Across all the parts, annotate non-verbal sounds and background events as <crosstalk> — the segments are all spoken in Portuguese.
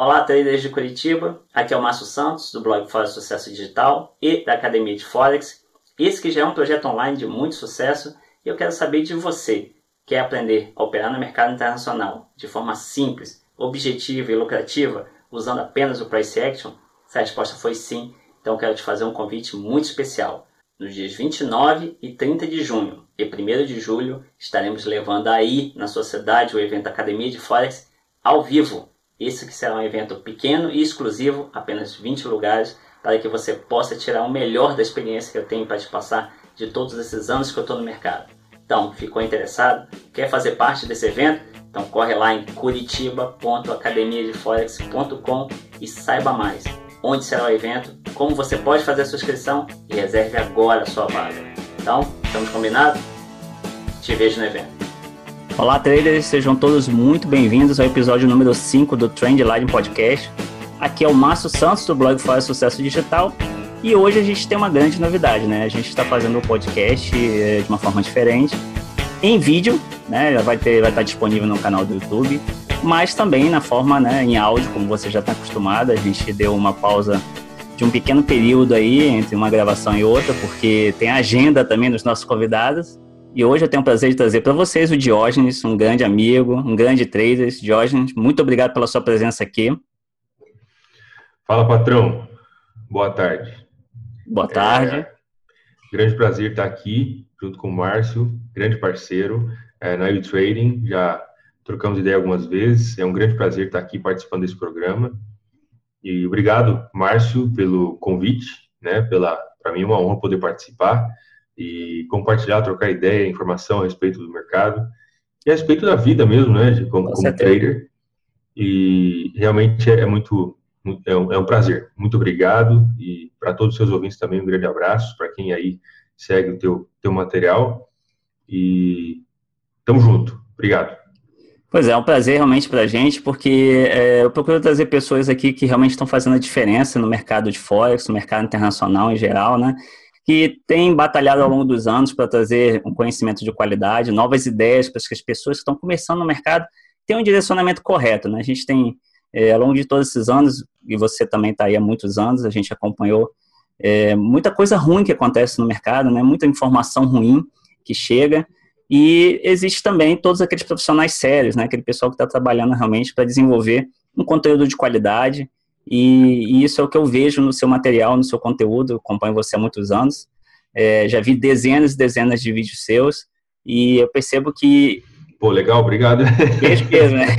Olá, traders de Curitiba. Aqui é o Márcio Santos, do blog Forex Sucesso Digital e da Academia de Forex. Esse que já é um projeto online de muito sucesso e eu quero saber de você. Quer aprender a operar no mercado internacional de forma simples, objetiva e lucrativa, usando apenas o Price Action? Se a resposta foi sim, então quero te fazer um convite muito especial. Nos dias 29 e 30 de junho e 1 de julho, estaremos levando aí na sua cidade o evento Academia de Forex ao vivo esse que será um evento pequeno e exclusivo, apenas 20 lugares, para que você possa tirar o melhor da experiência que eu tenho para te passar de todos esses anos que eu estou no mercado. Então, ficou interessado? Quer fazer parte desse evento? Então corre lá em curitiba.academiadeforex.com e saiba mais onde será o evento, como você pode fazer a sua inscrição e reserve agora a sua vaga. Então, estamos combinados? Te vejo no evento. Olá, traders, sejam todos muito bem-vindos ao episódio número 5 do Trend Line Podcast. Aqui é o Márcio Santos do blog Faz Sucesso Digital e hoje a gente tem uma grande novidade, né? A gente está fazendo o podcast eh, de uma forma diferente, em vídeo, né? Vai, ter, vai estar disponível no canal do YouTube, mas também na forma né, em áudio, como você já está acostumado. A gente deu uma pausa de um pequeno período aí entre uma gravação e outra, porque tem agenda também dos nossos convidados. E hoje eu tenho o prazer de trazer para vocês o Diógenes, um grande amigo, um grande trader. Diógenes, muito obrigado pela sua presença aqui. Fala, patrão. Boa tarde. Boa tarde. É, grande prazer estar aqui junto com o Márcio, grande parceiro é, na U Trading. Já trocamos ideia algumas vezes. É um grande prazer estar aqui participando desse programa. E obrigado, Márcio, pelo convite. Né, pela, para mim é uma honra poder participar e compartilhar, trocar ideia, informação a respeito do mercado e a respeito da vida mesmo, né, de, como, como trader. E realmente é, é muito, é um, é um, prazer. Muito obrigado e para todos os seus ouvintes também um grande abraço, para quem aí segue o teu, teu material e tamo junto. Obrigado. Pois é, é um prazer realmente para a gente, porque é, eu procuro trazer pessoas aqui que realmente estão fazendo a diferença no mercado de Forex, no mercado internacional em geral, né? Que tem batalhado ao longo dos anos para trazer um conhecimento de qualidade, novas ideias para que as pessoas que estão começando no mercado tenham um direcionamento correto. Né? A gente tem, é, ao longo de todos esses anos, e você também está aí há muitos anos, a gente acompanhou é, muita coisa ruim que acontece no mercado, né? muita informação ruim que chega, e existe também todos aqueles profissionais sérios, né? aquele pessoal que está trabalhando realmente para desenvolver um conteúdo de qualidade e, e, isso é o que eu vejo no seu material, no seu conteúdo. Eu acompanho você há muitos anos. É, já vi dezenas e dezenas de vídeos seus e eu percebo que Pô, legal, obrigado. <laughs> Beijo né? <laughs>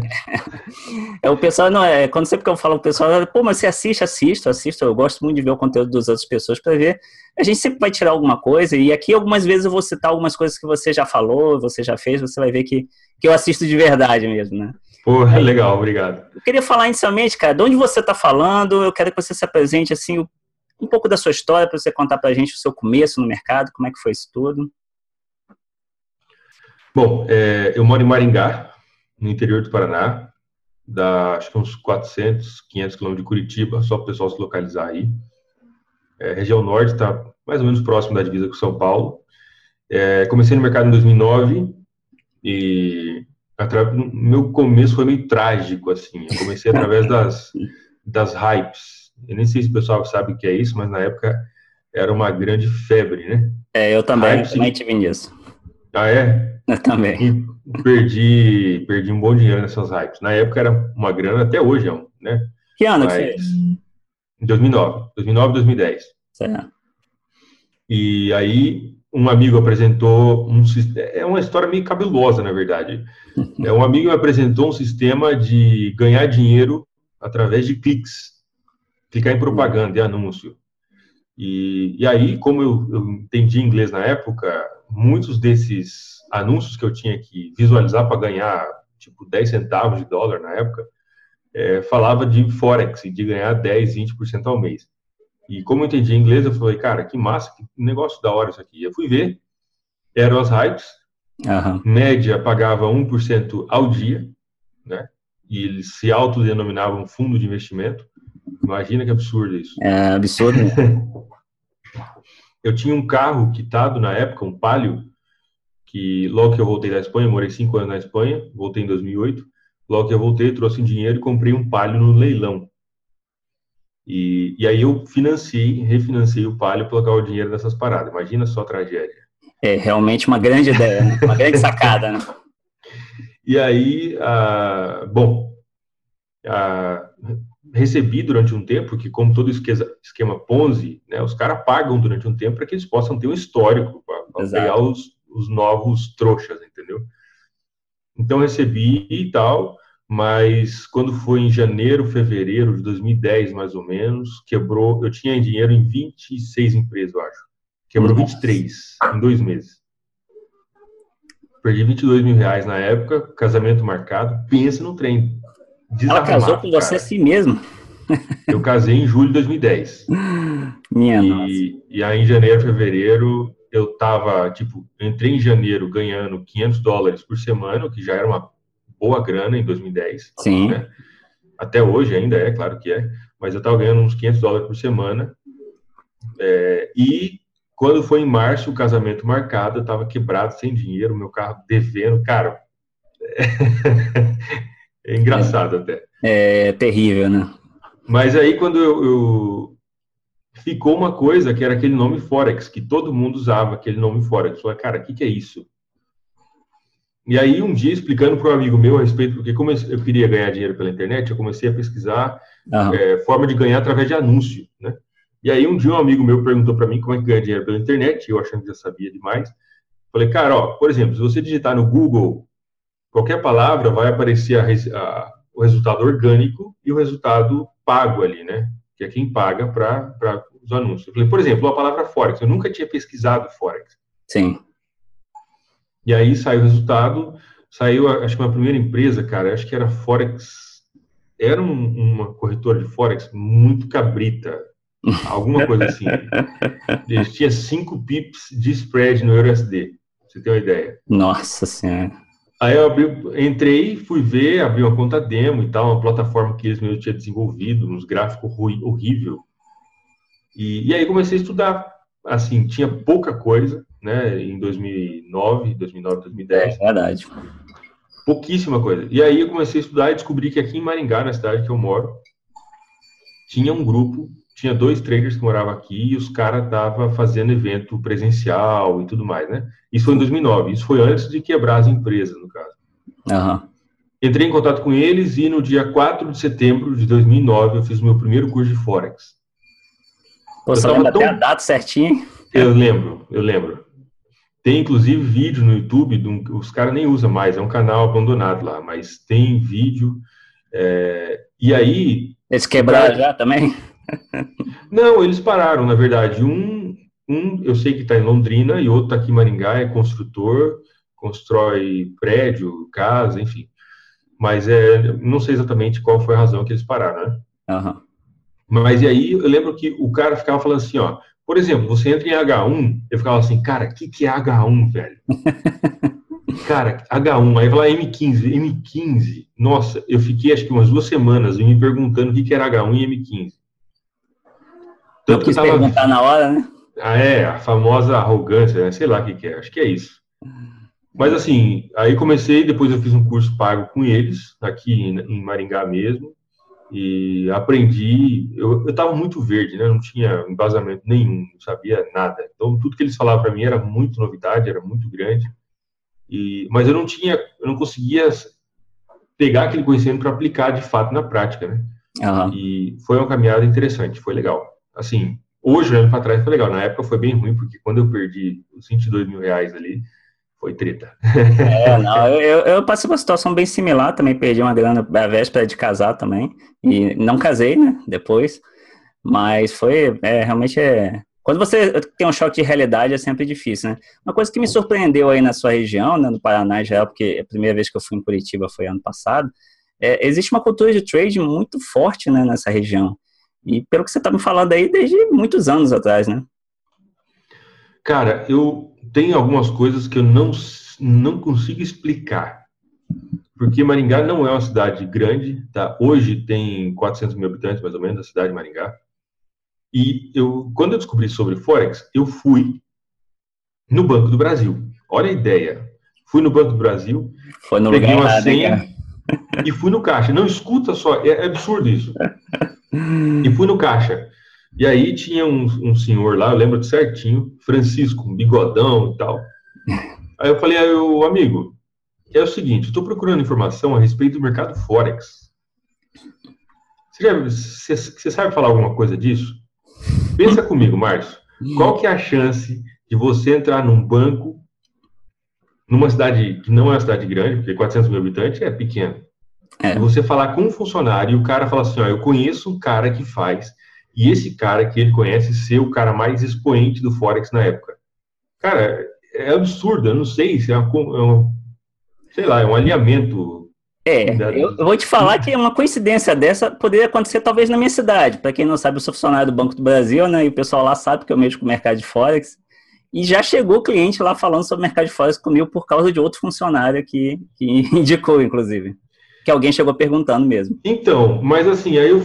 É, o pessoal, não, é, quando sempre que eu falo o pessoal, pô, mas você assiste, assisto, assisto, eu gosto muito de ver o conteúdo das outras pessoas para ver. A gente sempre vai tirar alguma coisa, e aqui algumas vezes eu vou citar algumas coisas que você já falou, você já fez, você vai ver que, que eu assisto de verdade mesmo, né? Porra, legal, obrigado. Eu queria falar inicialmente, cara, de onde você está falando, eu quero que você se apresente, assim, um pouco da sua história, para você contar para a gente o seu começo no mercado, como é que foi isso tudo. Bom, é, eu moro em Maringá, no interior do Paraná, da, acho que uns 400, 500 quilômetros de Curitiba, só para o pessoal se localizar aí. É, região norte está mais ou menos próximo da divisa com São Paulo. É, comecei no mercado em 2009 e meu começo foi meio trágico, assim. Eu comecei através <laughs> das, das hypes. Eu nem sei se o pessoal sabe o que é isso, mas na época era uma grande febre, né? É, eu também, hypes, também tive nisso. Ah, é? Eu também. E perdi, perdi um bom dinheiro nessas hypes. Na época era uma grana, até hoje é um, né? Que ano mas, que fez? Em 2009. 2009, 2010. Certo. E aí um amigo apresentou um é uma história meio cabelosa, na verdade. <laughs> É um amigo me apresentou um sistema de ganhar dinheiro através de cliques, clicar em propaganda e anúncio. E, e aí, como eu, eu entendi inglês na época, muitos desses anúncios que eu tinha que visualizar para ganhar tipo 10 centavos de dólar na época, é, falava de forex, de ganhar 10, 20% ao mês. E como eu entendi inglês, eu falei, cara, que massa, que negócio da hora isso aqui. Eu fui ver, eram as hypes, uhum. média pagava 1% ao dia, né? E eles se autodenominavam fundo de investimento. Imagina que absurdo isso. É absurdo. <laughs> eu tinha um carro quitado na época, um Palio, que logo que eu voltei da Espanha, morei cinco anos na Espanha, voltei em 2008, Logo que eu voltei, trouxe dinheiro e comprei um palio no leilão. E, e aí eu financiei, refinanciei o palio para colocar o dinheiro nessas paradas. Imagina só a tragédia. É realmente uma grande ideia, né? uma grande sacada, né? E aí, ah, bom, ah, recebi durante um tempo, porque como todo esquema Ponzi, né, os caras pagam durante um tempo para que eles possam ter um histórico, para pegar os, os novos trouxas, entendeu? Então recebi e tal, mas quando foi em janeiro, fevereiro de 2010, mais ou menos, quebrou. Eu tinha dinheiro em 26 empresas, eu acho. Quebrou Nossa. 23 em dois meses. Perdi 22 mil reais na época, casamento marcado. Pensa no trem. Ela casou com você assim mesmo? <laughs> Eu casei em julho de 2010. Minha e, nossa. E aí, em janeiro, fevereiro, eu tava, tipo, entrei em janeiro ganhando 500 dólares por semana, o que já era uma boa grana em 2010. Sim. Né? Até hoje ainda é, claro que é, mas eu tava ganhando uns 500 dólares por semana. É, e quando foi em março, o casamento marcado, eu tava quebrado, sem dinheiro, meu carro devendo, cara. É, <laughs> é engraçado é, até. É terrível, né? Mas aí, quando eu, eu ficou uma coisa que era aquele nome Forex, que todo mundo usava aquele nome Forex. Eu falei, cara, o que, que é isso? E aí, um dia, explicando para um amigo meu a respeito, porque como eu queria ganhar dinheiro pela internet, eu comecei a pesquisar é, forma de ganhar através de anúncio, né? E aí, um dia, um amigo meu perguntou para mim como é que ganha dinheiro pela internet, eu achando que já sabia demais. Falei, cara, ó, por exemplo, se você digitar no Google qualquer palavra, vai aparecer a, a, o resultado orgânico e o resultado pago ali, né? Que é quem paga para os anúncios. Eu falei, por exemplo, a palavra Forex. Eu nunca tinha pesquisado Forex. Sim. E aí saiu o resultado. Saiu, acho que uma primeira empresa, cara, acho que era Forex. Era um, uma corretora de Forex muito cabrita. <laughs> Alguma coisa assim. Eles tinha 5 pips de spread no USD. Você tem uma ideia? Nossa Senhora. Aí eu abri, entrei, fui ver, abri uma conta demo e tal, uma plataforma que eles mesmos tinham desenvolvido, uns gráficos horrível. E, e, aí comecei a estudar. Assim, tinha pouca coisa, né, em 2009, 2009, 2010. É verdade. Pouquíssima coisa. E aí eu comecei a estudar e descobri que aqui em Maringá, na cidade que eu moro, tinha um grupo, tinha dois traders que moravam aqui e os caras estavam fazendo evento presencial e tudo mais, né? Isso foi em 2009. Isso foi antes de quebrar as empresas, no caso. Uhum. Entrei em contato com eles e no dia 4 de setembro de 2009 eu fiz o meu primeiro curso de Forex. Você lembra tão... até a data certinho? Eu lembro, eu lembro. Tem inclusive vídeo no YouTube, um, os caras nem usam mais, é um canal abandonado lá, mas tem vídeo. É, e aí. Eles quebraram já também? <laughs> Não, eles pararam, na verdade. Um, um eu sei que está em Londrina e outro está aqui em Maringá, é construtor, constrói prédio, casa, enfim. Mas é, não sei exatamente qual foi a razão que eles pararam, né? Uhum. Mas e aí eu lembro que o cara ficava falando assim, ó, por exemplo, você entra em H1, eu ficava assim, cara, o que, que é H1, velho? <laughs> cara, H1, aí vai lá M15, M15. Nossa, eu fiquei acho que umas duas semanas me perguntando o que, que era H1 e M15. Tanto que eu tava... perguntar na hora, né? Ah, é, a famosa arrogância, né? sei lá o que, que é, acho que é isso. Mas assim, aí comecei, depois eu fiz um curso pago com eles, aqui em Maringá mesmo, e aprendi. Eu estava muito verde, né? Não tinha embasamento nenhum, não sabia nada. Então tudo que eles falavam para mim era muito novidade, era muito grande. E, mas eu não tinha, eu não conseguia pegar aquele conhecimento para aplicar de fato na prática, né? Uhum. E foi uma caminhada interessante, foi legal. Assim, hoje olhando para trás foi legal. Na época foi bem ruim porque quando eu perdi os 22 mil reais ali foi treta. É, <laughs> não, eu, eu passei uma situação bem similar, também perdi uma grana a véspera de casar também, e não casei, né, depois, mas foi, é, realmente é... Quando você tem um choque de realidade é sempre difícil, né? Uma coisa que me surpreendeu aí na sua região, né, no Paraná em geral, porque a primeira vez que eu fui em Curitiba foi ano passado, é, existe uma cultura de trade muito forte, né, nessa região. E pelo que você está me falando aí, desde muitos anos atrás, né? Cara, eu tenho algumas coisas que eu não, não consigo explicar. Porque Maringá não é uma cidade grande, tá? Hoje tem 400 mil habitantes, mais ou menos, a cidade de Maringá. E eu, quando eu descobri sobre Forex, eu fui no Banco do Brasil. Olha a ideia. Fui no Banco do Brasil, Foi no peguei lugar uma senha, e fui no caixa. Não escuta só, é, é absurdo isso. <laughs> E fui no caixa. E aí tinha um, um senhor lá, eu lembro certinho, Francisco, um bigodão e tal. Aí eu falei, aí, o amigo, é o seguinte, estou procurando informação a respeito do mercado Forex. Você, já, você, você sabe falar alguma coisa disso? Pensa comigo, Márcio. Qual que é a chance de você entrar num banco numa cidade que não é uma cidade grande, porque 400 mil habitantes é pequeno, é. e você falar com um funcionário e o cara fala assim, ó, eu conheço um cara que faz, e esse cara que ele conhece ser o cara mais expoente do Forex na época. Cara, é absurdo, eu não sei se é, uma, é um, sei lá, é um alinhamento é, eu vou te falar que uma coincidência dessa poderia acontecer talvez na minha cidade. Para quem não sabe, eu sou funcionário do Banco do Brasil, né? E o pessoal lá sabe que eu mexo com o mercado de Forex. E já chegou cliente lá falando sobre o mercado de Forex comigo por causa de outro funcionário que, que <laughs> indicou, inclusive. Que alguém chegou perguntando mesmo. Então, mas assim, aí, eu,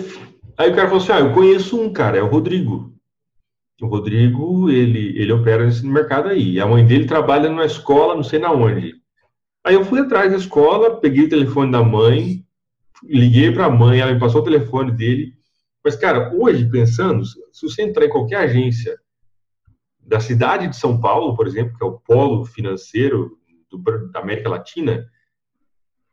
aí o cara falou assim: ah, eu conheço um cara, é o Rodrigo. O Rodrigo, ele, ele opera nesse mercado aí. A mãe dele trabalha numa escola, não sei na onde. Aí eu fui atrás da escola, peguei o telefone da mãe, liguei para a mãe, ela me passou o telefone dele. Mas, cara, hoje, pensando, se você entrar em qualquer agência da cidade de São Paulo, por exemplo, que é o polo financeiro do, da América Latina,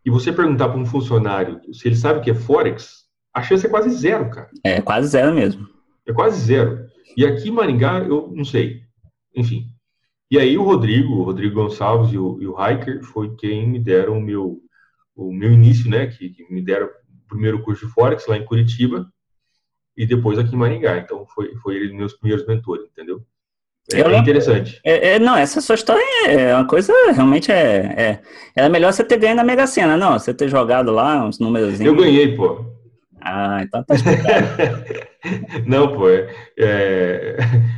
e você perguntar para um funcionário se ele sabe o que é Forex, a chance é quase zero, cara. É quase zero mesmo. É quase zero. E aqui em Maringá, eu não sei. Enfim. E aí o Rodrigo, o Rodrigo Gonçalves e o, e o Hiker foi quem me deram o meu, o meu início, né? Que, que me deram o primeiro curso de Forex lá em Curitiba e depois aqui em Maringá. Então foi, foi ele meus primeiros mentores, entendeu? É, é interessante. É, é, não, essa sua história é uma coisa, realmente é, é. Era melhor você ter ganho na Mega Sena, não? Você ter jogado lá uns números. Eu ganhei, pô. Ah, então tá explicado. <laughs> não, pô, é, é,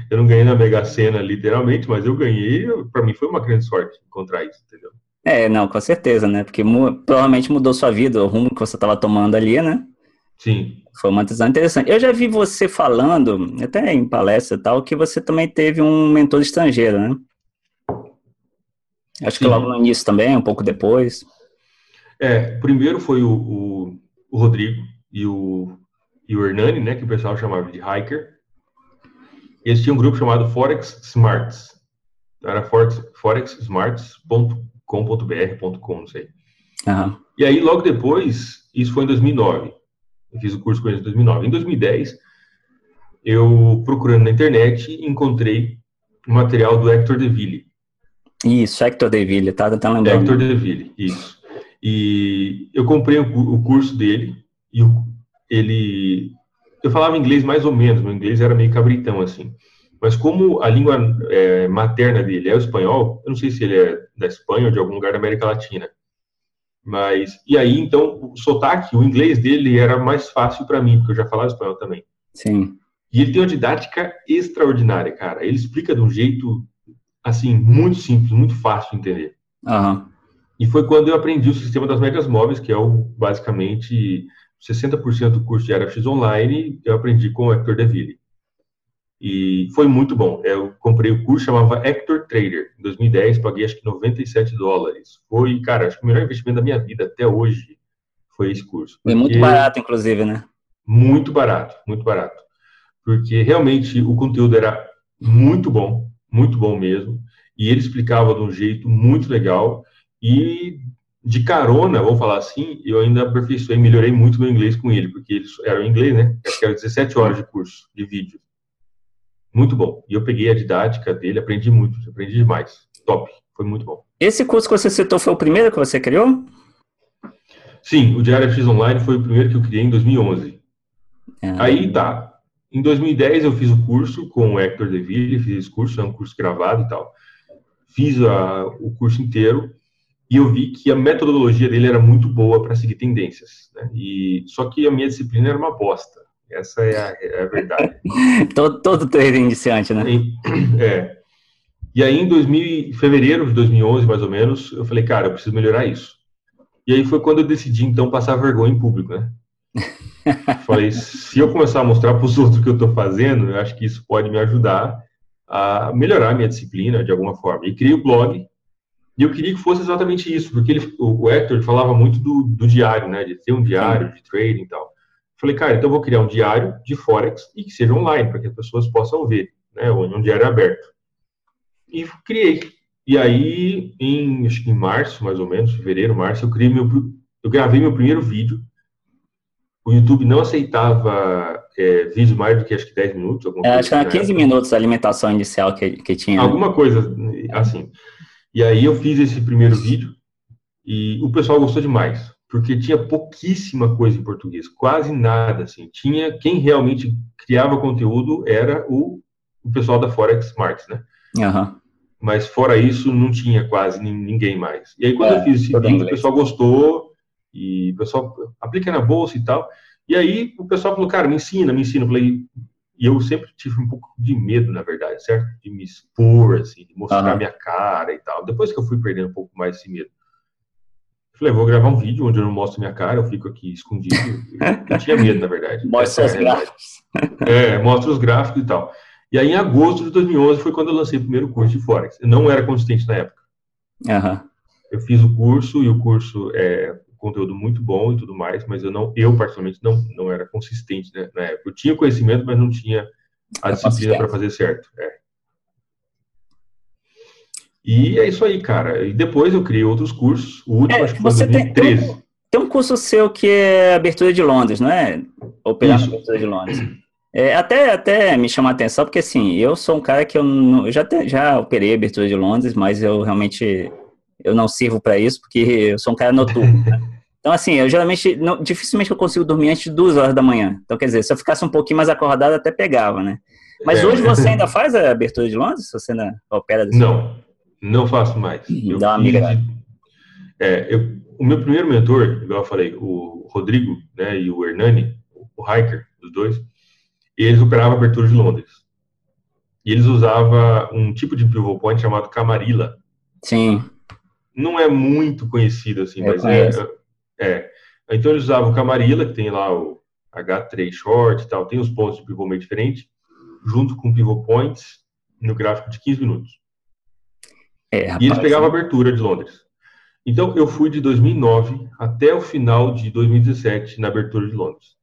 eu não ganhei na Mega Sena, literalmente, mas eu ganhei, para mim foi uma grande sorte encontrar isso, entendeu? É, não, com certeza, né? Porque mu provavelmente mudou sua vida, o rumo que você estava tomando ali, né? Sim. Foi uma decisão interessante. Eu já vi você falando, até em palestra e tal, que você também teve um mentor estrangeiro, né? Acho Sim. que logo no início também, um pouco depois. É, primeiro foi o, o, o Rodrigo e o, e o Hernani, né, que o pessoal chamava de Hiker. Eles tinham um grupo chamado Forex Smarts. Então, era forexsmarts.com.br.com, não sei. Uhum. E aí, logo depois, isso foi em 2009. Eu fiz o curso com eles em 2009. Em 2010, eu, procurando na internet, encontrei o material do Hector Deville. Isso, Hector Deville, tá, tá lembrando. Hector Deville, isso. E eu comprei o, o curso dele, e o, ele... Eu falava inglês mais ou menos, meu inglês era meio cabritão, assim. Mas como a língua é, materna dele é o espanhol, eu não sei se ele é da Espanha ou de algum lugar da América Latina. Mas, e aí, então, o sotaque, o inglês dele era mais fácil para mim, porque eu já falava espanhol também. Sim. E ele tem uma didática extraordinária, cara. Ele explica de um jeito, assim, muito simples, muito fácil de entender. Uhum. E foi quando eu aprendi o sistema das médias móveis, que é o, basicamente 60% do curso de RFX Online, eu aprendi com o Hector Deville. E foi muito bom. Eu comprei o curso, chamava Hector Trader. Em 2010, paguei acho que 97 dólares. Foi, cara, acho que o melhor investimento da minha vida até hoje foi esse curso. Foi muito barato, inclusive, né? Muito barato, muito barato. Porque realmente o conteúdo era muito bom, muito bom mesmo. E ele explicava de um jeito muito legal. E de carona, vamos falar assim, eu ainda aperfeiçoei, melhorei muito meu inglês com ele, porque ele era em inglês, né? Acho que era 17 horas de curso, de vídeo. Muito bom. E eu peguei a didática dele, aprendi muito, aprendi demais. Top. Foi muito bom. Esse curso que você citou foi o primeiro que você criou? Sim, o Diário X Online foi o primeiro que eu criei em 2011. Ah. Aí tá. Em 2010 eu fiz o curso com o Hector Deville, fiz esse curso, é um curso gravado e tal. Fiz a, o curso inteiro e eu vi que a metodologia dele era muito boa para seguir tendências. Né? E só que a minha disciplina era uma bosta. Essa é a, é a verdade. <laughs> todo, todo trader iniciante, né? E, <clears throat> é. E aí, em 2000, fevereiro de 2011, mais ou menos, eu falei, cara, eu preciso melhorar isso. E aí foi quando eu decidi, então, passar vergonha em público, né? <laughs> falei, se eu começar a mostrar para os outros o que eu estou fazendo, eu acho que isso pode me ajudar a melhorar a minha disciplina de alguma forma. E criei o blog, E eu queria que fosse exatamente isso, porque ele, o Hector falava muito do, do diário, né? De ter um diário Sim. de trading e tal. Falei, cara, então eu vou criar um diário de Forex e que seja online, para que as pessoas possam ver, né? Um diário aberto. E criei. E aí, em, acho que em março, mais ou menos, fevereiro, março, eu criei meu, eu gravei meu primeiro vídeo. O YouTube não aceitava é, vídeo mais do que acho que 10 minutos. É, acho que era 15 época. minutos a alimentação inicial que, que tinha. Né? Alguma coisa assim. E aí eu fiz esse primeiro vídeo e o pessoal gostou demais, porque tinha pouquíssima coisa em português, quase nada, assim. Tinha, quem realmente criava conteúdo era o, o pessoal da Forex Smarts, né? Uhum. Mas fora isso, não tinha quase ninguém mais. E aí quando é, eu fiz esse vídeo, o pessoal gostou, e o pessoal aplica na bolsa e tal. E aí o pessoal falou, cara, me ensina, me ensina. Eu falei, e eu sempre tive um pouco de medo, na verdade, certo? De me expor, assim, de mostrar uhum. minha cara e tal. Depois que eu fui perdendo um pouco mais esse medo. Falei, vou gravar um vídeo onde eu não mostro minha cara, eu fico aqui escondido. Eu tinha medo, na verdade. <laughs> Mostra os gráficos. É, mostra os gráficos e tal. E aí, em agosto de 2011, foi quando eu lancei o primeiro curso de Forex. Eu não era consistente na época. Uhum. Eu fiz o curso, e o curso é conteúdo muito bom e tudo mais, mas eu não, eu particularmente não, não era consistente né, na época. Eu tinha conhecimento, mas não tinha a disciplina para fazer certo. É. E é isso aí, cara. E depois eu criei outros cursos. O último, é, acho que foi em 2013. Tem, tem, tem, um curso seu que é Abertura de Londres, não é? Operar na Abertura de Londres. É, até, até me chama a atenção, porque assim, eu sou um cara que eu, não, eu já, já operei Abertura de Londres, mas eu realmente eu não sirvo para isso, porque eu sou um cara noturno. Né? Então, assim, eu geralmente, não, dificilmente eu consigo dormir antes de duas horas da manhã. Então, quer dizer, se eu ficasse um pouquinho mais acordado, até pegava, né? Mas é. hoje você ainda faz a abertura de Londres? Você ainda opera desse Não, não faço mais. Eu Dá uma amiga. É, eu, o meu primeiro mentor, igual eu falei, o Rodrigo né, e o Hernani, o hiker, os dois, eles operavam a abertura de Londres. E eles usavam um tipo de pivot point chamado Camarilla. Sim. Não é muito conhecido, assim, eu mas é, conheço. é é. Então eles usavam o Camarilla, que tem lá o H3 short e tal, tem os pontos de pivô meio diferente, junto com pivot points no gráfico de 15 minutos. É, rapaz, e eles pegavam a abertura de Londres. Então eu fui de 2009 até o final de 2017 na abertura de Londres.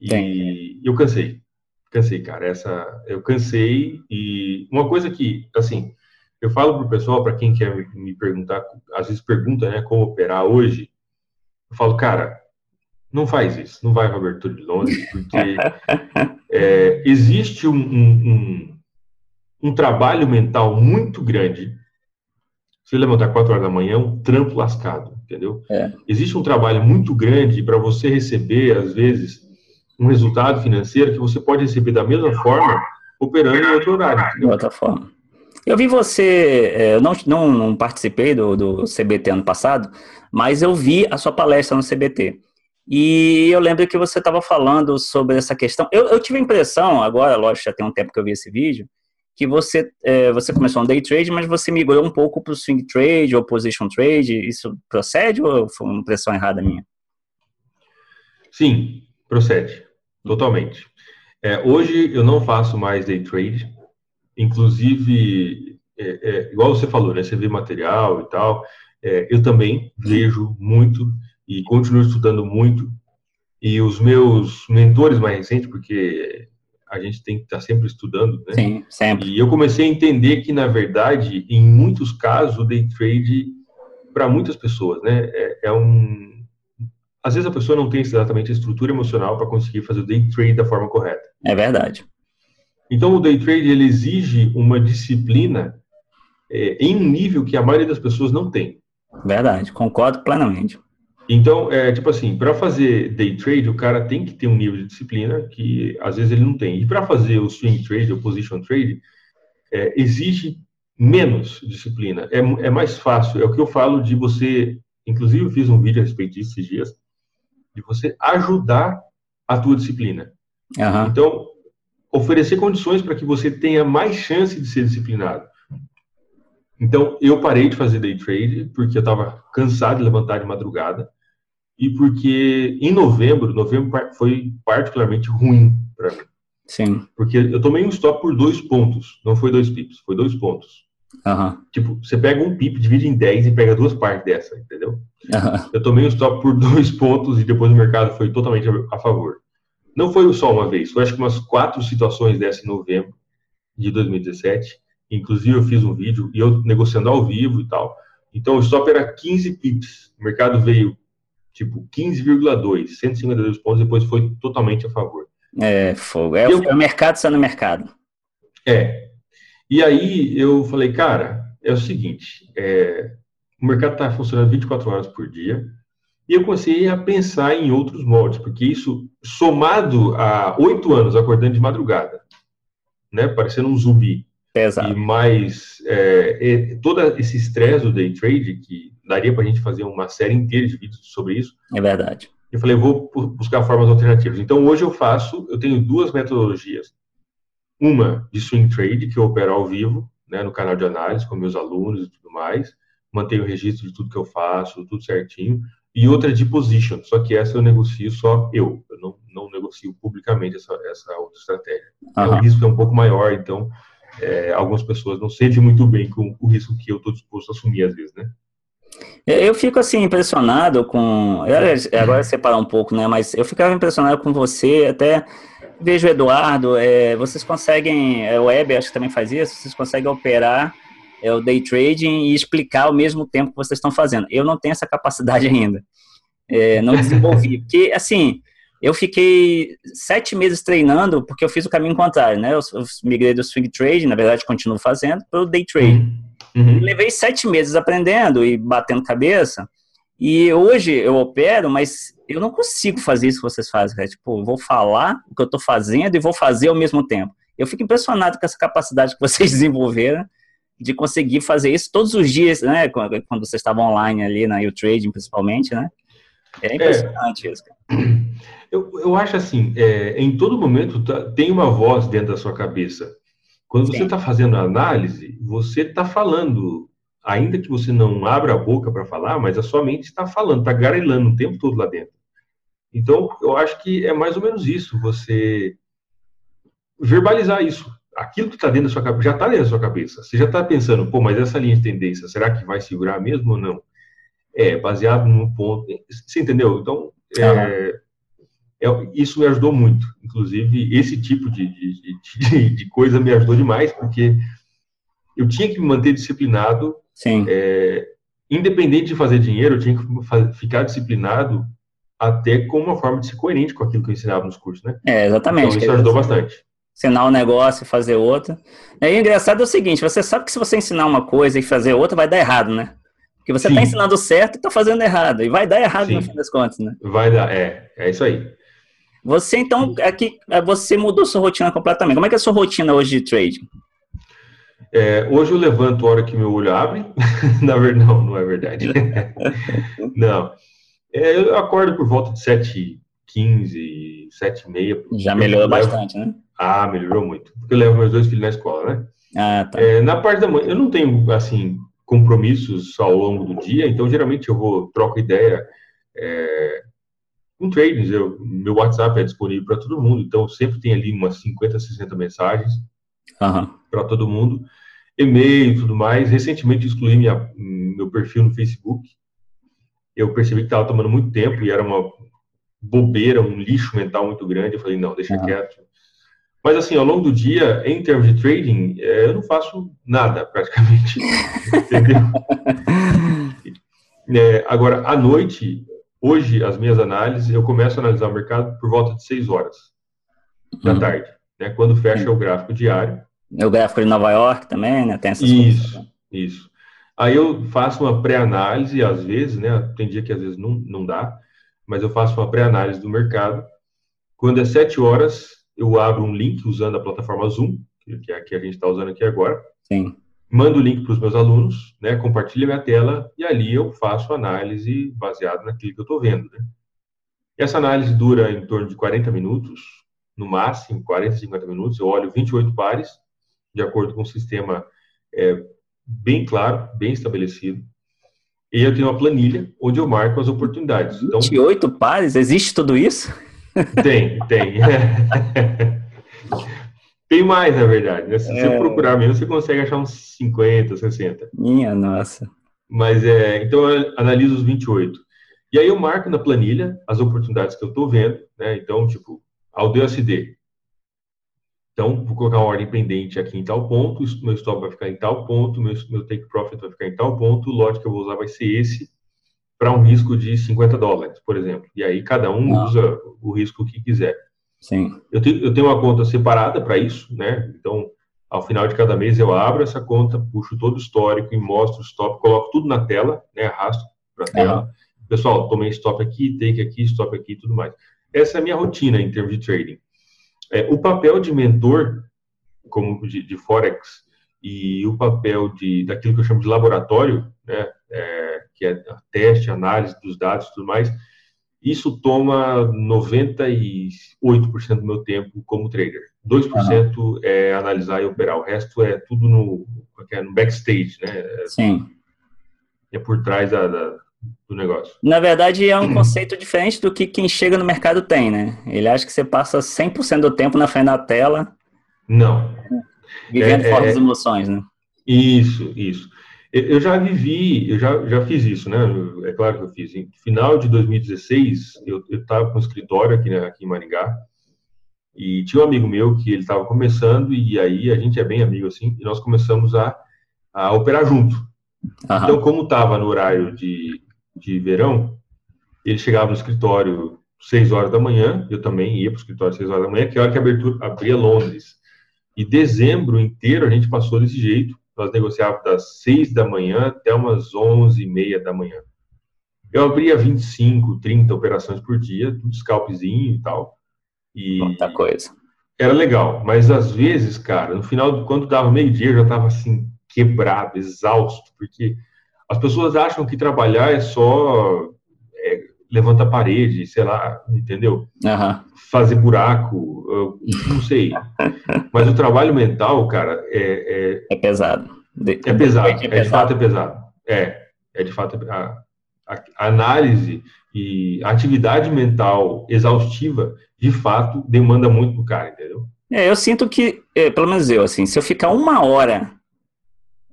E eu cansei. Cansei, cara. Essa eu cansei e uma coisa que, assim, eu falo pro pessoal, para quem quer me perguntar, às vezes pergunta, né, como operar hoje, eu falo, cara, não faz isso, não vai abertura de Londres, porque <laughs> é, existe um, um, um, um, trabalho mental muito grande. Se levantar 4 horas da manhã, um trampo lascado, entendeu? É. Existe um trabalho muito grande para você receber, às vezes, um resultado financeiro que você pode receber da mesma forma operando em outro horário. De outra forma. Eu vi você, é, eu não, não, não participei do, do CBT ano passado, mas eu vi a sua palestra no CBT. E eu lembro que você estava falando sobre essa questão. Eu, eu, tive a impressão, agora, lógico, já tem um tempo que eu vi esse vídeo, que você, é, você começou um day trade, mas você migrou um pouco para o swing trade ou position trade. Isso procede ou foi uma impressão errada minha? Sim, procede. Totalmente. É, hoje eu não faço mais day trade. Inclusive, é, é igual você falou, né? Você vê material e tal. É, eu também vejo muito e continuo estudando muito. E os meus mentores mais recentes, porque a gente tem que estar sempre estudando, né? Sim, sempre. E eu comecei a entender que, na verdade, em muitos casos, o day trade, para muitas pessoas, né, é, é, um. Às vezes a pessoa não tem exatamente a estrutura emocional para conseguir fazer o day trade da forma correta. É verdade. Então, o day trade ele exige uma disciplina é, em um nível que a maioria das pessoas não tem. Verdade, concordo plenamente. Então, é tipo assim, para fazer day trade, o cara tem que ter um nível de disciplina que às vezes ele não tem. E para fazer o swing trade ou position trade, é, exige menos disciplina. É, é mais fácil. É o que eu falo de você. Inclusive, eu fiz um vídeo a respeito disso esses dias, de você ajudar a tua disciplina. Uhum. Então, oferecer condições para que você tenha mais chance de ser disciplinado. Então, eu parei de fazer day trade porque eu estava cansado de levantar de madrugada e porque em novembro, novembro foi particularmente ruim para mim. Sim. Porque eu tomei um stop por dois pontos, não foi dois pips, foi dois pontos. Uhum. Tipo, você pega um PIP, divide em 10 e pega duas partes dessa, entendeu? Uhum. Eu tomei um stop por dois pontos e depois o mercado foi totalmente a favor. Não foi só uma vez, foi acho que umas quatro situações dessa em novembro de 2017. Inclusive eu fiz um vídeo e eu negociando ao vivo e tal. Então o stop era 15 pips. O mercado veio tipo 15,2, 152 pontos, depois foi totalmente a favor. É, fogo. É, eu, é o mercado sendo mercado. É. E aí eu falei, cara, é o seguinte, é, o mercado está funcionando 24 horas por dia, e eu comecei a pensar em outros moldes, porque isso, somado a oito anos acordando de madrugada, né, parecendo um zumbi, Exato. e mais é, todo esse estresse do day trade, que daria para a gente fazer uma série inteira de vídeos sobre isso. É verdade. Eu falei, vou buscar formas alternativas. Então, hoje eu faço, eu tenho duas metodologias. Uma de swing trade, que eu opero ao vivo, né, no canal de análise, com meus alunos e tudo mais. Mantenho o registro de tudo que eu faço, tudo certinho. E outra de position, só que essa eu negocio só eu. Eu não, não negocio publicamente essa, essa outra estratégia. Uhum. O risco é um pouco maior, então é, algumas pessoas não sentem muito bem com o risco que eu estou disposto a assumir às vezes, né? Eu fico assim impressionado com. Agora separar um pouco, né? Mas eu ficava impressionado com você, até vejo o Eduardo, é, vocês conseguem, é, o Web acho que também faz isso, vocês conseguem operar é, o day trading e explicar ao mesmo tempo que vocês estão fazendo. Eu não tenho essa capacidade <laughs> ainda. É, não desenvolvi. Porque, assim, eu fiquei sete meses treinando porque eu fiz o caminho contrário, né? Eu, eu migrei do swing trading, na verdade continuo fazendo, para o day trading. Uhum. uhum. Levei sete meses aprendendo e batendo cabeça. E hoje eu opero, mas eu não consigo fazer isso que vocês fazem, cara. Tipo, vou falar o que eu estou fazendo e vou fazer ao mesmo tempo. Eu fico impressionado com essa capacidade que vocês <laughs> desenvolveram de conseguir fazer isso todos os dias, né? Quando, vocês estavam online ali na U-Trading, principalmente, né? É impressionante é, isso. Eu, eu acho assim, é, em todo momento tá, tem uma voz dentro da sua cabeça. Quando Sim. você está fazendo a análise, você está falando ainda que você não abra a boca para falar, mas a sua mente está falando, está garelando o tempo todo lá dentro. Então, eu acho que é mais ou menos isso, você verbalizar isso. Aquilo que está dentro da sua cabeça, já está dentro da sua cabeça. Você já está pensando, pô, mas essa linha de tendência, será que vai segurar mesmo ou não? É, baseado no ponto. Você entendeu? Então, é, é, isso me ajudou muito. Inclusive, esse tipo de, de, de, de coisa me ajudou demais, porque eu tinha que me manter disciplinado Sim. É, independente de fazer dinheiro, eu tinha que ficar disciplinado até com uma forma de ser coerente com aquilo que eu ensinava nos cursos, né? É, exatamente. Então, isso ajudou bastante. Ensinar um negócio e fazer outro. E aí, o engraçado é o seguinte, você sabe que se você ensinar uma coisa e fazer outra, vai dar errado, né? Porque você está ensinando certo e está fazendo errado. E vai dar errado Sim. no fim das contas, né? Vai dar, é. É isso aí. Você, então, aqui, você mudou sua rotina completamente. Como é que é a sua rotina hoje de trading? É, hoje eu levanto a hora que meu olho abre. <laughs> Na verdade, não, não é verdade. <laughs> não. É, eu acordo por volta de 7h15, 7h30. Já melhorou levo... bastante, né? Ah, melhorou muito. Porque eu levo meus dois filhos na escola, né? Ah, tá. É, na parte da manhã, eu não tenho, assim, compromissos ao longo do dia, então geralmente eu vou, troco ideia é, com tradings. Eu, meu WhatsApp é disponível para todo mundo, então sempre tem ali umas 50, 60 mensagens uhum. para todo mundo. E-mail e tudo mais. Recentemente excluí minha, meu perfil no Facebook. Eu percebi que estava tomando muito tempo e era uma bobeira, um lixo mental muito grande. Eu falei, não, deixa uhum. quieto. Mas assim, ao longo do dia, em termos de trading, é, eu não faço nada praticamente. <laughs> entendeu? <laughs> É, agora, à noite, hoje, as minhas análises, eu começo a analisar o mercado por volta de 6 horas da uhum. tarde né, quando fecha o gráfico diário. O gráfico de Nova York também, né? Tem essas isso, coisas. isso. Aí eu faço uma pré-análise, às vezes, né? Tem dia que às vezes não, não dá, mas eu faço uma pré-análise do mercado. Quando é 7 horas, eu abro um link usando a plataforma Zoom, que é a que a gente está usando aqui agora. Sim. Mando o link para os meus alunos, né? Compartilho minha tela e ali eu faço análise baseada naquilo que eu estou vendo, né? Essa análise dura em torno de 40 minutos, no máximo 40, 50 minutos. Eu olho 28 pares, de acordo com o sistema é, bem claro, bem estabelecido. E eu tenho uma planilha onde eu marco as oportunidades. Então, 28 pares? Existe tudo isso? Tem, tem. <laughs> Tem mais, na verdade. Né? Se é... você procurar mesmo, você consegue achar uns 50, 60. Minha nossa. Mas é, então eu analiso os 28. E aí eu marco na planilha as oportunidades que eu estou vendo, né? Então, tipo, AUDSD. Então, vou colocar uma ordem pendente aqui em tal ponto, meu stop vai ficar em tal ponto, meu, meu take profit vai ficar em tal ponto, o lote que eu vou usar vai ser esse, para um risco de 50 dólares, por exemplo. E aí cada um ah. usa o risco que quiser. Sim. Eu tenho, eu tenho uma conta separada para isso, né? Então, ao final de cada mês eu abro essa conta, puxo todo o histórico e mostro o stop, coloco tudo na tela, né? Arrasto para a tela. Pessoal, tomei stop aqui, take aqui, stop aqui e tudo mais. Essa é a minha rotina em termos de trading. É, o papel de mentor, como de, de, Forex, e o papel de, daquilo que eu chamo de laboratório, né? É, que é teste, análise dos dados e tudo mais, isso toma 98% do meu tempo como trader. 2% uhum. é analisar e operar, o resto é tudo no, é no backstage, né? Sim. É por trás da, da, do negócio. Na verdade, é um conceito diferente do que quem chega no mercado tem, né? Ele acha que você passa 100% do tempo na frente da tela. Não. Vivendo é, fora é, das emoções, né? Isso, isso. Eu já vivi, eu já, já fiz isso, né? É claro que eu fiz. Em final de 2016, eu estava com um escritório aqui, né, aqui em Maringá, e tinha um amigo meu que ele estava começando, e aí a gente é bem amigo assim, e nós começamos a, a operar junto. Aham. Então, como estava no horário de, de verão, ele chegava no escritório 6 horas da manhã, eu também ia para o escritório 6 horas da manhã, que é a hora que a abertura abria Londres. E dezembro inteiro a gente passou desse jeito, nós negociávamos das 6 da manhã até umas 11 e meia da manhã. Eu abria 25, 30 operações por dia, tudo scalpzinho e tal. E Muita coisa. Era legal, mas às vezes, cara, no final, quando dava meio-dia, eu já estava assim, quebrado, exausto, porque as pessoas acham que trabalhar é só é, levantar parede, sei lá, entendeu? Uhum. Fazer buraco, não sei. Mas o trabalho mental, cara, é. É, é pesado. De, é pesado, é, é de fato é pesado. É, é de fato. A, a, a análise e a atividade mental exaustiva, de fato, demanda muito do cara, entendeu? É, eu sinto que, é, pelo menos eu, assim, se eu ficar uma hora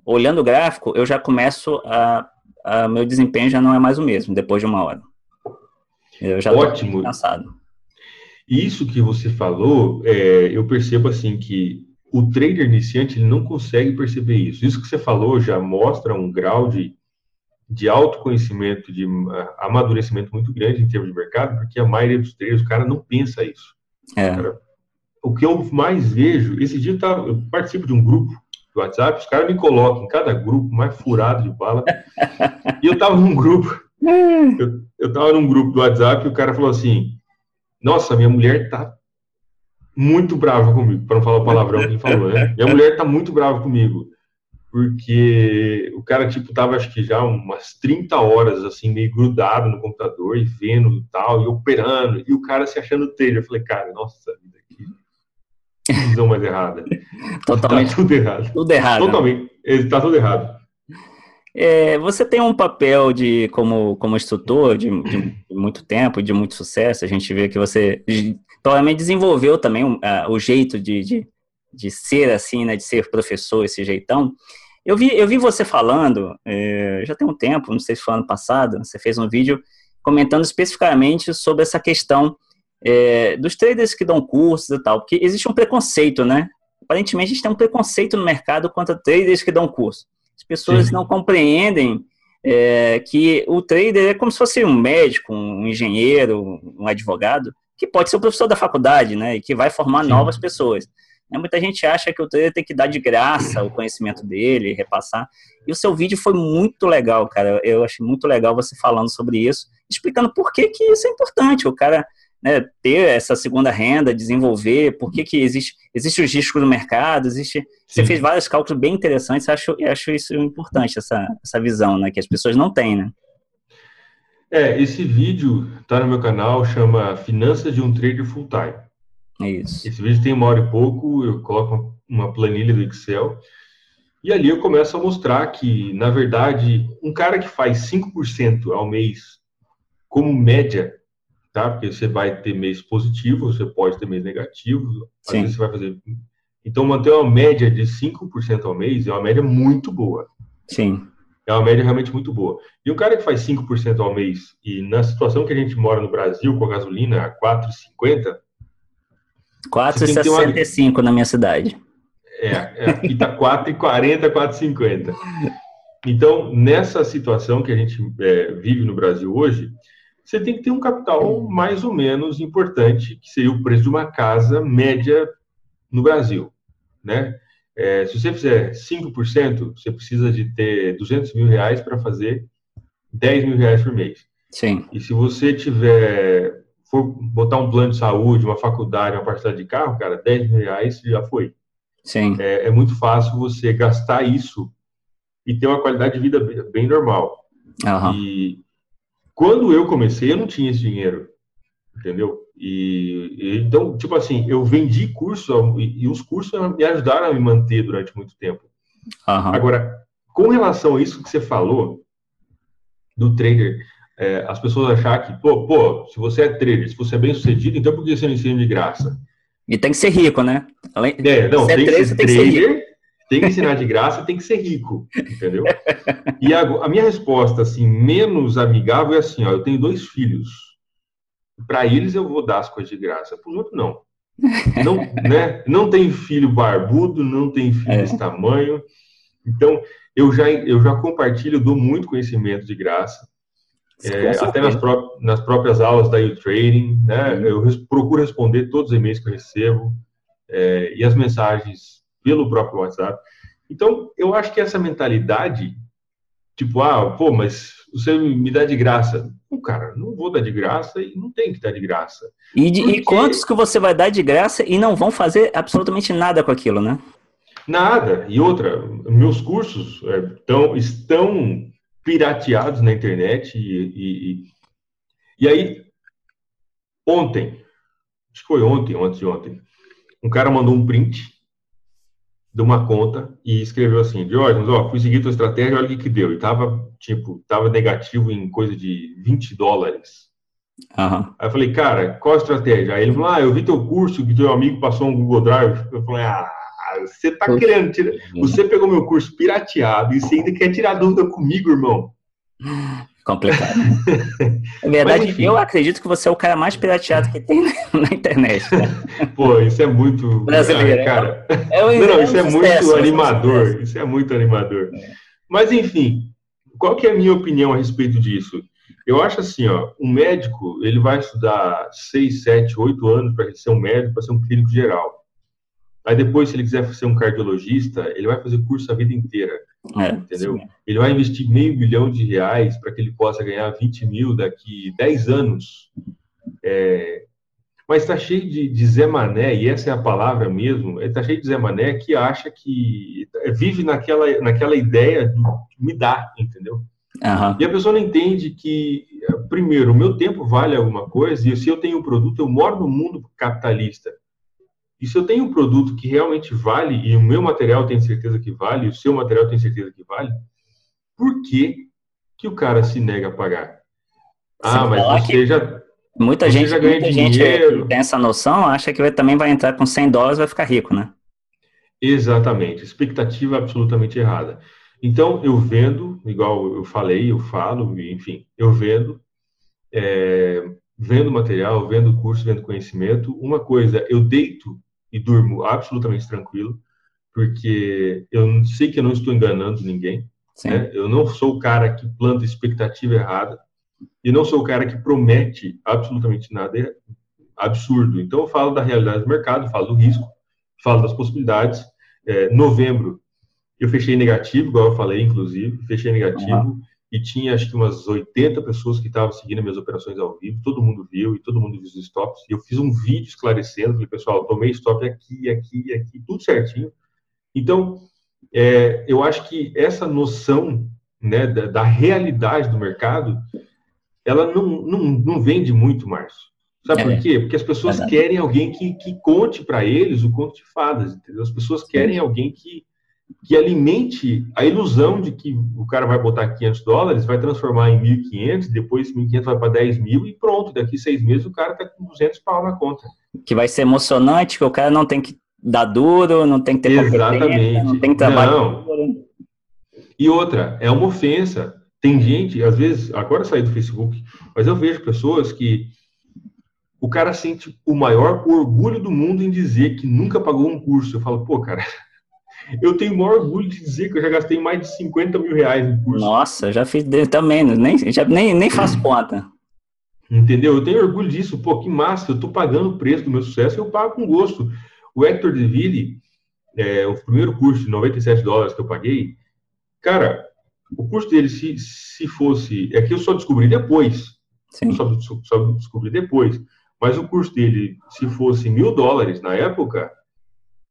olhando o gráfico, eu já começo a, a, meu desempenho já não é mais o mesmo depois de uma hora. Eu já Ótimo. cansado. Isso que você falou, é, eu percebo assim que o trader iniciante ele não consegue perceber isso. Isso que você falou já mostra um grau de, de autoconhecimento, de amadurecimento muito grande em termos de mercado, porque a maioria dos traders, o cara não pensa isso. É. Cara, o que eu mais vejo, esse dia eu, tava, eu participo de um grupo do WhatsApp, os caras me colocam em cada grupo mais furado de bala. <laughs> e eu tava num grupo, eu, eu tava num grupo do WhatsApp e o cara falou assim: Nossa, minha mulher tá muito brava comigo, para não falar o palavrão que ele falou, né? Minha mulher tá muito brava comigo. Porque o cara, tipo, tava acho que já umas 30 horas, assim, meio grudado no computador e vendo e tal, e operando, e o cara se achando trader. Eu falei, cara, nossa vida, que visão mais errada. Totalmente. Tá tudo errado. Tudo errado. Totalmente. Está tudo errado. É, você tem um papel de como, como instrutor de, de, muito tempo, de muito sucesso. A gente vê que você provavelmente desenvolveu também uh, o jeito de, de, de, ser assim, né, de ser professor, esse jeitão. Eu vi, eu vi você falando, é, já tem um tempo, não sei se foi ano passado, você fez um vídeo comentando especificamente sobre essa questão é, dos traders que dão cursos e tal, porque existe um preconceito, né? Aparentemente a gente tem um preconceito no mercado contra traders que dão curso. As pessoas Sim. não compreendem é, que o trader é como se fosse um médico, um engenheiro, um advogado, que pode ser o professor da faculdade, né? E que vai formar Sim. novas pessoas. Né, muita gente acha que o trader tem que dar de graça o conhecimento dele, repassar. E o seu vídeo foi muito legal, cara. Eu achei muito legal você falando sobre isso, explicando por que, que isso é importante. O cara né, ter essa segunda renda, desenvolver, por que, que existe, existe os riscos no mercado, existe. Sim. Você fez vários cálculos bem interessantes, acho, acho isso importante, essa, essa visão, né, que as pessoas não têm, né? É, esse vídeo está no meu canal, chama Finanças de um Trader Full Time. Isso. Esse vídeo tem uma hora e pouco, eu coloco uma planilha do Excel, e ali eu começo a mostrar que, na verdade, um cara que faz 5% ao mês como média tá? Porque você vai ter mês positivo, você pode ter mês negativo, às Sim. vezes você vai fazer Então, manter uma média de 5% ao mês é uma média muito boa. Sim. É uma média realmente muito boa. E um cara que faz 5% ao mês, e na situação que a gente mora no Brasil, com a gasolina a 4,50... 4,65 uma... na minha cidade. É, é aqui está 4,40, 4,50. Então, nessa situação que a gente é, vive no Brasil hoje, você tem que ter um capital mais ou menos importante, que seria o preço de uma casa média no Brasil, né? É, se você fizer 5%, você precisa de ter 200 mil reais para fazer 10 mil reais por mês. Sim. E se você tiver, for botar um plano de saúde, uma faculdade, uma parcela de carro, cara, 10 mil reais já foi. Sim. É, é muito fácil você gastar isso e ter uma qualidade de vida bem normal. Uhum. E quando eu comecei, eu não tinha esse dinheiro, entendeu? E, e então, tipo assim, eu vendi curso e, e, os cursos me ajudaram a me manter durante muito tempo. Uhum. Agora, com relação a isso que você falou do trader, é, as pessoas achar que, pô, pô, se você é trader, se você é bem sucedido, então por que você não ensina de graça? E tem que ser rico, né? Além, é, não, tem, que ser trader, tem que ensinar de graça, tem que ser rico, entendeu? E a, a, minha resposta, assim, menos amigável é assim, ó, eu tenho dois filhos. Para eles eu vou dar as coisas de graça, para os outros não. Não, né? não tem filho barbudo, não tem filho é. desse tamanho. Então, eu já, eu já compartilho, dou muito conhecimento de graça. É, até nas, pró nas próprias aulas da U-Trading, né? Eu res procuro responder todos os e-mails que eu recebo é, e as mensagens pelo próprio WhatsApp. Então, eu acho que essa mentalidade, tipo, ah, pô, mas você me dá de graça. Não, cara, não vou dar de graça e não tem que dar de graça. E, de, porque... e quantos que você vai dar de graça e não vão fazer absolutamente nada com aquilo, né? Nada. E outra, meus cursos é, tão, estão pirateados na internet e, e, e aí ontem, acho que foi ontem, ontem de ontem, um cara mandou um print de uma conta e escreveu assim, Diógenes, ó, fui seguir tua estratégia, olha o que que deu. E tava, tipo, tava negativo em coisa de 20 dólares. Uhum. Aí eu falei, cara, qual a estratégia? Aí ele falou, ah, eu vi teu curso, que teu amigo passou um Google Drive. Eu falei, ah, você tá querendo tirar... Você pegou meu curso pirateado e você ainda quer tirar dúvida comigo, irmão? Complicado. <laughs> Na verdade, Mas, eu acredito que você é o cara mais pirateado que tem <laughs> na internet. <laughs> Pô, isso é muito. Brasileiro. Ah, cara. É um, <laughs> não, isso é, um muito animador. Isso é muito animador. É. Mas, enfim, qual que é a minha opinião a respeito disso? Eu acho assim, ó, um médico, ele vai estudar 6, 7, 8 anos para ser um médico, para ser um clínico geral. Aí depois, se ele quiser ser um cardiologista, ele vai fazer curso a vida inteira. É, entendeu? Sim. Ele vai investir meio milhão de reais para que ele possa ganhar 20 mil daqui 10 anos. É, mas está cheio de, de Zé Mané, e essa é a palavra mesmo, está cheio de Zé Mané que acha que vive naquela, naquela ideia de me dar, entendeu? Uhum. E a pessoa não entende que, primeiro, o meu tempo vale alguma coisa, e se eu tenho um produto, eu moro no mundo capitalista. E se eu tenho um produto que realmente vale, e o meu material tem certeza que vale, e o seu material tem certeza que vale, por que, que o cara se nega a pagar? Ah, mas você já. Muita você gente, já ganha muita dinheiro. gente tem essa noção, acha que vai, também vai entrar com 100 dólares e vai ficar rico, né? Exatamente. Expectativa absolutamente errada. Então, eu vendo, igual eu falei, eu falo, enfim, eu vendo, é, vendo material, vendo curso, vendo conhecimento. Uma coisa, eu deito e durmo absolutamente tranquilo, porque eu sei que eu não estou enganando ninguém. Né? Eu não sou o cara que planta expectativa errada e não sou o cara que promete absolutamente nada absurdo. Então, eu falo da realidade do mercado, falo do risco, falo das possibilidades. É, novembro, eu fechei negativo, igual eu falei, inclusive, fechei negativo. Uhum e tinha acho que umas 80 pessoas que estavam seguindo minhas operações ao vivo, todo mundo viu e todo mundo viu os stops. E eu fiz um vídeo esclarecendo, falei, pessoal, tomei stop aqui, aqui, aqui, tudo certinho. Então, é, eu acho que essa noção né, da, da, realidade do mercado, ela não, não, não vende muito, Márcio. Sabe é, por quê? Porque as pessoas é querem alguém que, que conte para eles o conto de fadas, entendeu? As pessoas querem alguém que, que alimente a ilusão de que o cara vai botar 500 dólares, vai transformar em 1.500, depois 1.500 vai para 10 mil e pronto, daqui seis meses o cara está com 200 pau na conta. Que vai ser emocionante, que o cara não tem que dar duro, não tem que ter Exatamente. não tem trabalho não. duro. E outra, é uma ofensa. Tem gente, às vezes, agora saí do Facebook, mas eu vejo pessoas que o cara sente o maior orgulho do mundo em dizer que nunca pagou um curso. Eu falo, pô, cara, eu tenho o maior orgulho de dizer que eu já gastei mais de 50 mil reais em curso. Nossa, já fiz também, nem, já, nem, nem faço conta. Entendeu? Eu tenho orgulho disso. Pô, que massa, eu tô pagando o preço do meu sucesso e eu pago com gosto. O Hector DeVille, é, o primeiro curso de 97 dólares que eu paguei, cara, o custo dele, se, se fosse. É que eu só descobri depois. Sim. Só, só descobri depois. Mas o custo dele, se fosse mil dólares na época,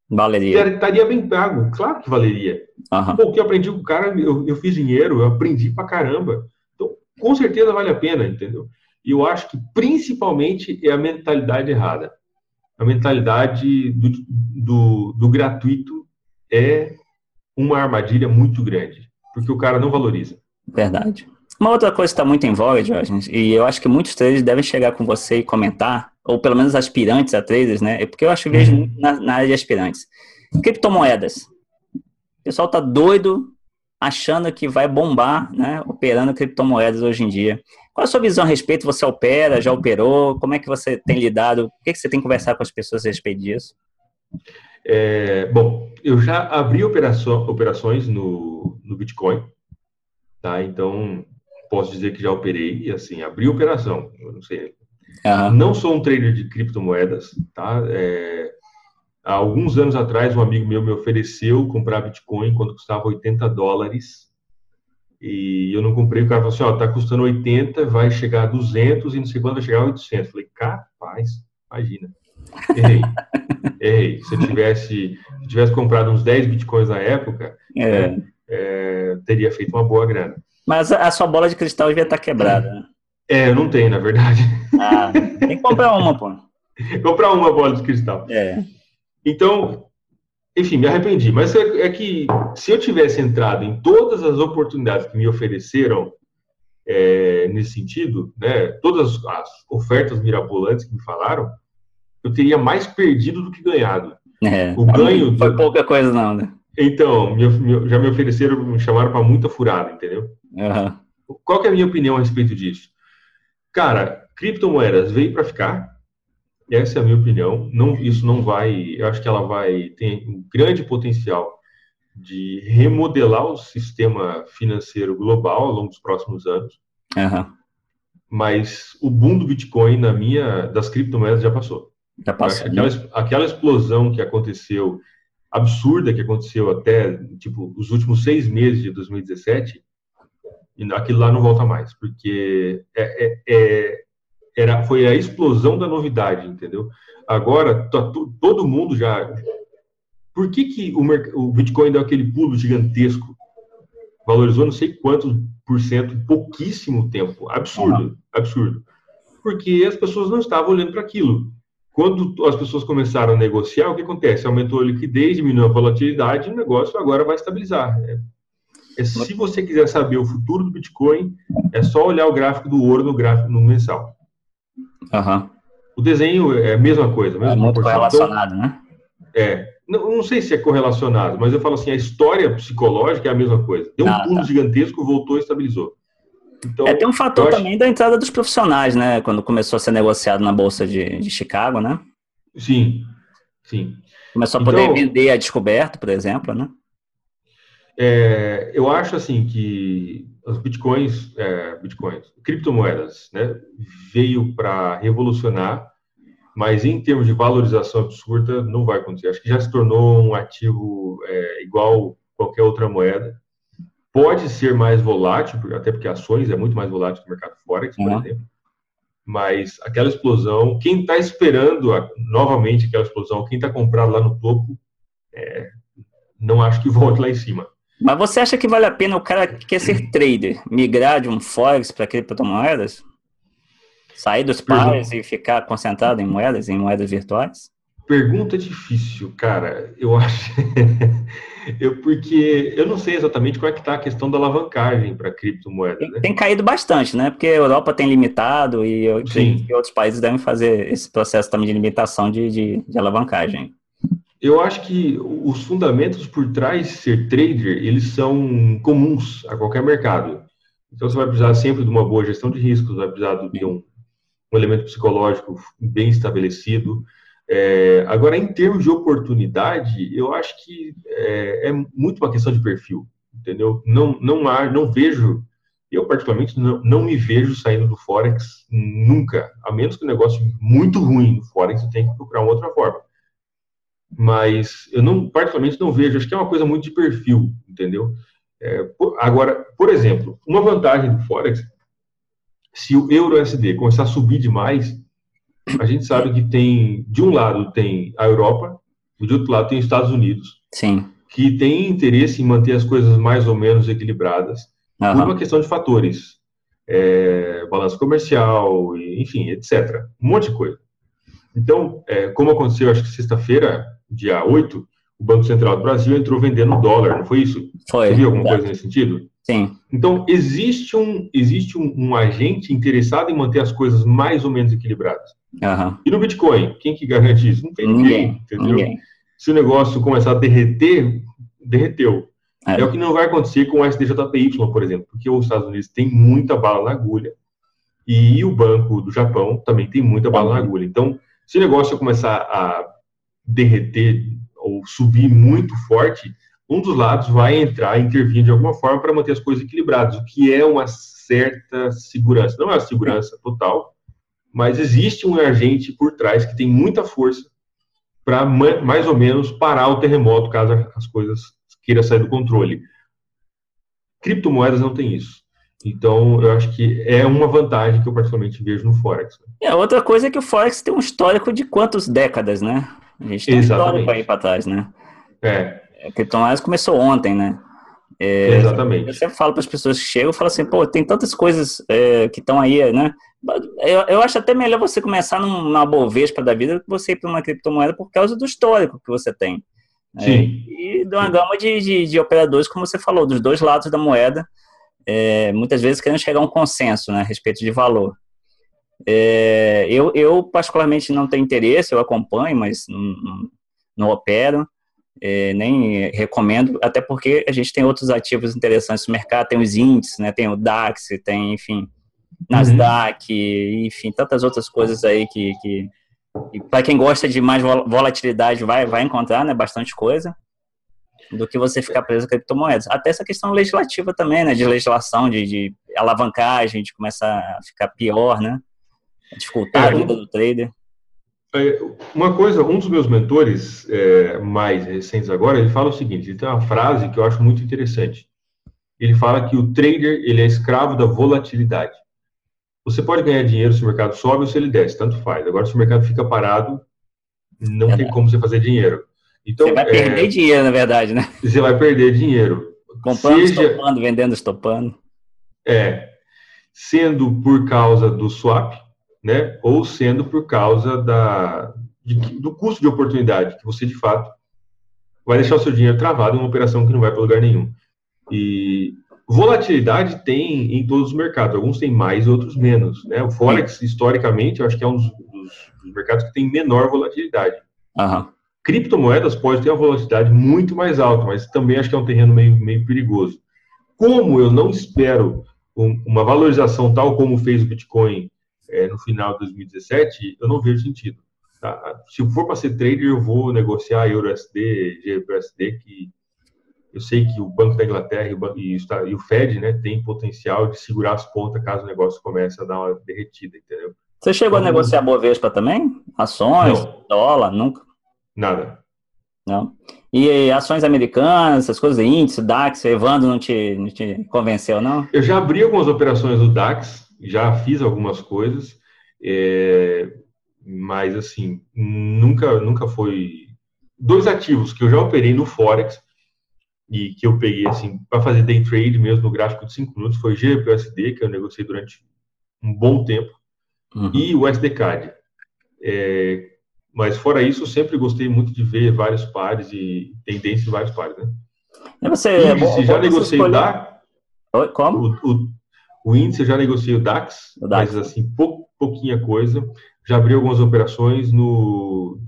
valeria. Estaria bem pago, claro que valeria. Uhum. Pô, o que eu aprendi com o cara, eu, eu fiz dinheiro, eu aprendi pra caramba. Então, com certeza vale a pena, entendeu? E eu acho que principalmente é a mentalidade errada. A mentalidade do, do, do gratuito é uma armadilha muito grande, porque o cara não valoriza. Verdade. Uma outra coisa que está muito em voga, Jorge, e eu acho que muitos traders devem chegar com você e comentar, ou pelo menos aspirantes a traders, né? É porque eu acho que vejo uhum. na, na, área de aspirantes. Criptomoedas. O pessoal tá doido achando que vai bombar, né? Operando criptomoedas hoje em dia. Qual a sua visão a respeito? Você opera, já operou? Como é que você tem lidado? O que, que você tem conversado com as pessoas a respeito disso? É, bom, eu já abri operação, operações no, no Bitcoin, tá? Então, posso dizer que já operei e assim, abri operação, eu não sei. Uhum. Não sou um trader de criptomoedas, tá? É, há alguns anos atrás, um amigo meu me ofereceu comprar Bitcoin quando custava 80 dólares e eu não comprei. O cara falou assim: ó, tá custando 80, vai chegar a 200 e não sei quando vai chegar a 800. Eu falei, capaz, imagina. Errei. <laughs> Errei. Se eu tivesse, se eu tivesse comprado uns 10 bitcoins na época, é. É, é, teria feito uma boa grana. Mas a sua bola de cristal devia estar quebrada, né? É, eu não tenho, na verdade. Ah, tem que comprar uma, pô. <laughs> comprar uma bola de cristal. É. Então, enfim, me arrependi. Mas é, é, que se eu tivesse entrado em todas as oportunidades que me ofereceram é, nesse sentido, né, todas as ofertas mirabolantes que me falaram, eu teria mais perdido do que ganhado. É, o ganho foi pouca coisa não, né? Então, me, me, já me ofereceram, me chamaram para muita furada, entendeu? Uhum. Qual é a minha opinião a respeito disso? Cara, criptomoedas veio para ficar. Essa é a minha opinião. Não, isso não vai. Eu acho que ela vai ter um grande potencial de remodelar o sistema financeiro global ao longo dos próximos anos. Uhum. Mas o boom do Bitcoin na minha das criptomoedas já passou. Já passou. Aquela, aquela explosão que aconteceu absurda que aconteceu até tipo os últimos seis meses de 2017 e aquilo lá não volta mais, porque é, é, é, era, foi a explosão da novidade, entendeu? Agora, tá, todo mundo já... Por que, que o, o Bitcoin deu aquele pulo gigantesco? Valorizou não sei quantos por cento em pouquíssimo tempo. Absurdo, absurdo. Porque as pessoas não estavam olhando para aquilo. Quando as pessoas começaram a negociar, o que acontece? Aumentou a liquidez, diminuiu a volatilidade, o negócio agora vai estabilizar. É é, se você quiser saber o futuro do Bitcoin, é só olhar o gráfico do ouro no gráfico no mensal. Uhum. O desenho é a mesma coisa. Mesma é muito correlacionado, né? É. Não, não, sei se é correlacionado, mas eu falo assim, a história psicológica é a mesma coisa. Deu um ah, pulo tá. gigantesco, voltou e estabilizou. Então, é, tem um fator acho... também da entrada dos profissionais, né? Quando começou a ser negociado na Bolsa de, de Chicago, né? Sim, sim. Começou a poder então, vender a descoberto, por exemplo, né? É, eu acho assim que os bitcoins, é, bitcoins, criptomoedas, né, veio para revolucionar, mas em termos de valorização absurda não vai acontecer. Acho que já se tornou um ativo é, igual qualquer outra moeda. Pode ser mais volátil, até porque ações é muito mais volátil que o mercado forex, por uhum. exemplo. Mas aquela explosão, quem está esperando a, novamente aquela explosão, quem está comprado lá no topo, é, não acho que <laughs> volte lá em cima. Mas você acha que vale a pena o cara que quer ser trader migrar de um Forex para criptomoedas? Sair dos pares e ficar concentrado em moedas, em moedas virtuais? Pergunta difícil, cara. Eu acho. <laughs> eu, porque eu não sei exatamente qual é que está a questão da alavancagem para criptomoedas. Tem, né? tem, caído bastante, né? Porque a Europa tem limitado e, e outros países devem fazer esse processo também de limitação de, de, de alavancagem. Eu acho que os fundamentos por trás de ser trader, eles são comuns a qualquer mercado. Então, você vai precisar sempre de uma boa gestão de riscos, vai precisar de um, um elemento psicológico bem estabelecido. É, agora, em termos de oportunidade, eu acho que é, é, muito uma questão de perfil, entendeu? Não, não, há, não vejo, eu particularmente não, não me vejo saindo do Forex nunca, a menos que o negócio muito ruim no Forex, eu tenho que procurar uma outra forma mas eu não, particularmente não vejo, acho que é uma coisa muito de perfil, entendeu? É, por, agora, por exemplo, uma vantagem do Forex, se o euro-SD começar a subir demais, a gente sabe que tem, de um lado tem a Europa, e de outro lado tem os Estados Unidos. Sim. Que tem interesse em manter as coisas mais ou menos equilibradas, uhum. por uma questão de fatores. É, balanço comercial, enfim, etc. Um monte de coisa. Então, é, como aconteceu, acho que sexta-feira, dia 8, o Banco Central do Brasil entrou vendendo dólar, não foi isso? Foi. Você viu alguma coisa nesse sentido? Sim. Então, existe um, existe um, um, agente interessado em manter as coisas mais ou menos equilibradas. Uhum. E no Bitcoin, quem que garante isso? Não tem ninguém, ninguém entendeu? Ninguém. Se o negócio começar a derreter, derreteu. É. é. o que não vai acontecer com o SDJPY, por exemplo, porque os Estados Unidos têm muita bala na agulha e o Banco do Japão também tem muita bala na agulha. Então, se o negócio começar a derreter ou subir muito forte, um dos lados vai entrar, intervir de alguma forma para manter as coisas equilibradas, o que é uma certa segurança. Não é uma segurança total, mas existe um agente por trás que tem muita força para mais ou menos parar o terremoto caso as coisas queiram sair do controle. Criptomoedas não tem isso. Então, eu acho que é uma vantagem que eu particularmente vejo no Forex. É, outra coisa é que o Forex tem um histórico de quantas décadas, né? A gente tem Exatamente. um histórico aí para trás, né? É. A criptomoedas começou ontem, né? É, Exatamente. Eu sempre falo para as pessoas que chegam, eu falo assim, pô, tem tantas coisas é, que estão aí, né? Eu, eu, acho até melhor você começar numa Bovespa da vida do que você ir para uma criptomoeda por causa do histórico que você tem. Né? Sim. e de uma gama de, de, de, operadores, como você falou, dos dois lados da moeda, é, muitas vezes querendo chegar a um consenso né, a respeito de valor. É, eu, eu, particularmente, não tenho interesse, eu acompanho, mas não, não, opero, é, nem recomendo, até porque a gente tem outros ativos interessantes no mercado, tem os índices, né, tem o DAX, tem, enfim, Nasdaq, uhum. enfim, tantas outras coisas aí que, que para quem gosta de mais volatilidade vai, vai encontrar, né, bastante coisa do que você ficar preso a criptomoedas. Até essa questão legislativa também, né, de legislação, de, de alavancagem, de começar a ficar pior, né, dificultar é, a vida do trader. É, uma coisa, um dos meus mentores é, mais recentes agora, ele fala o seguinte, ele tem uma frase que eu acho muito interessante. Ele fala que o trader, ele é escravo da volatilidade. Você pode ganhar dinheiro se o mercado sobe ou se ele desce, tanto faz. Agora, se o mercado fica parado, não é tem como você fazer dinheiro. Então, você vai perder é, dinheiro, na verdade, né? Você vai perder dinheiro. Comprando, Seja, estopando, vendendo, estopando. É. Sendo por causa do swap, né? Ou sendo por causa da, de, do custo de oportunidade, que você, de fato, vai deixar o seu dinheiro travado em uma operação que não vai para lugar nenhum. E volatilidade tem em todos os mercados. Alguns têm mais, outros menos. Né? O Forex, historicamente, eu acho que é um dos, dos, dos mercados que tem menor volatilidade. Uhum. Criptomoedas pode ter uma volatilidade muito mais alta, mas também acho que é um terreno meio, meio perigoso. Como eu não espero um, uma valorização tal como fez o Bitcoin é, no final de 2017, eu não vejo sentido. Tá? Se for para ser trader, eu vou negociar EURUSD, GBUSD, que eu sei que o Banco da Inglaterra e o, Fed né, tem potencial de segurar as pontas caso o negócio comece a dar uma derretida, entendeu? Você chegou então, a negociar Bovespa também? Ações, não. dólar, nunca? Nada. Não. E ações americanas, essas coisas, índice, DAX, Evandro não te, não te convenceu, não? Eu já abri algumas operações do DAX, já fiz algumas coisas, é, mas assim, nunca, nunca foi. Dois ativos que eu já operei no Forex e que eu peguei assim para fazer day trade mesmo no gráfico de 5 minutos foi GPUSD, que eu negociei durante um bom tempo, uhum. e o SDCAD. É, mas fora isso, eu sempre gostei muito de ver vários pares e tendências de vários pares, né? E você, índice, já negociei DAX. Como? O, o, o, índice eu já negociei o DAX, o DAX. mas assim, pou, pouquinha coisa. Já abri algumas operações no,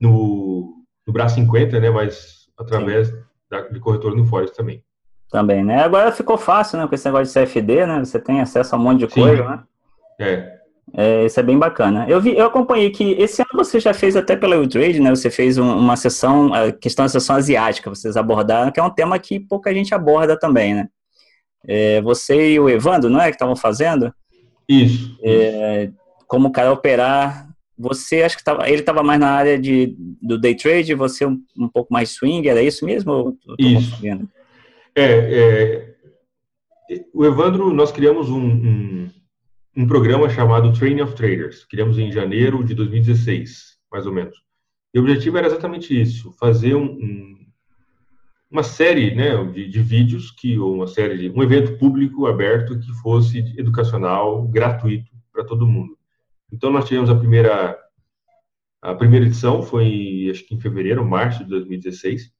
no, no braço 50, né? Mas através da, de corretora no Forex também. Também, né? Agora ficou fácil, né? Com esse negócio de CFD, né? Você tem acesso a um monte de Sim. coisa, né? É. É, isso é bem bacana. Eu vi, eu acompanhei que esse ano você já fez até pela U-Trade, né? Você fez um, uma sessão, a questão da sessão asiática, vocês abordaram, que é um tema que pouca gente aborda também, né? É, você e o Evandro, não é, que estavam fazendo? Isso. É, como o cara operar, você acho que tava, ele estava mais na área de, do day trade, você um, um pouco mais swing, era isso mesmo? isso. É, é, o Evandro, nós criamos um, um um programa chamado Training of Traders. Criamos em janeiro de 2016, mais ou menos. E o objetivo era exatamente isso, fazer um, um, uma série né, de, de, vídeos, que, ou uma série de um evento público aberto que fosse educacional, gratuito para todo mundo. Então nós tivemos a primeira a primeira edição foi acho que em fevereiro, março de 2016.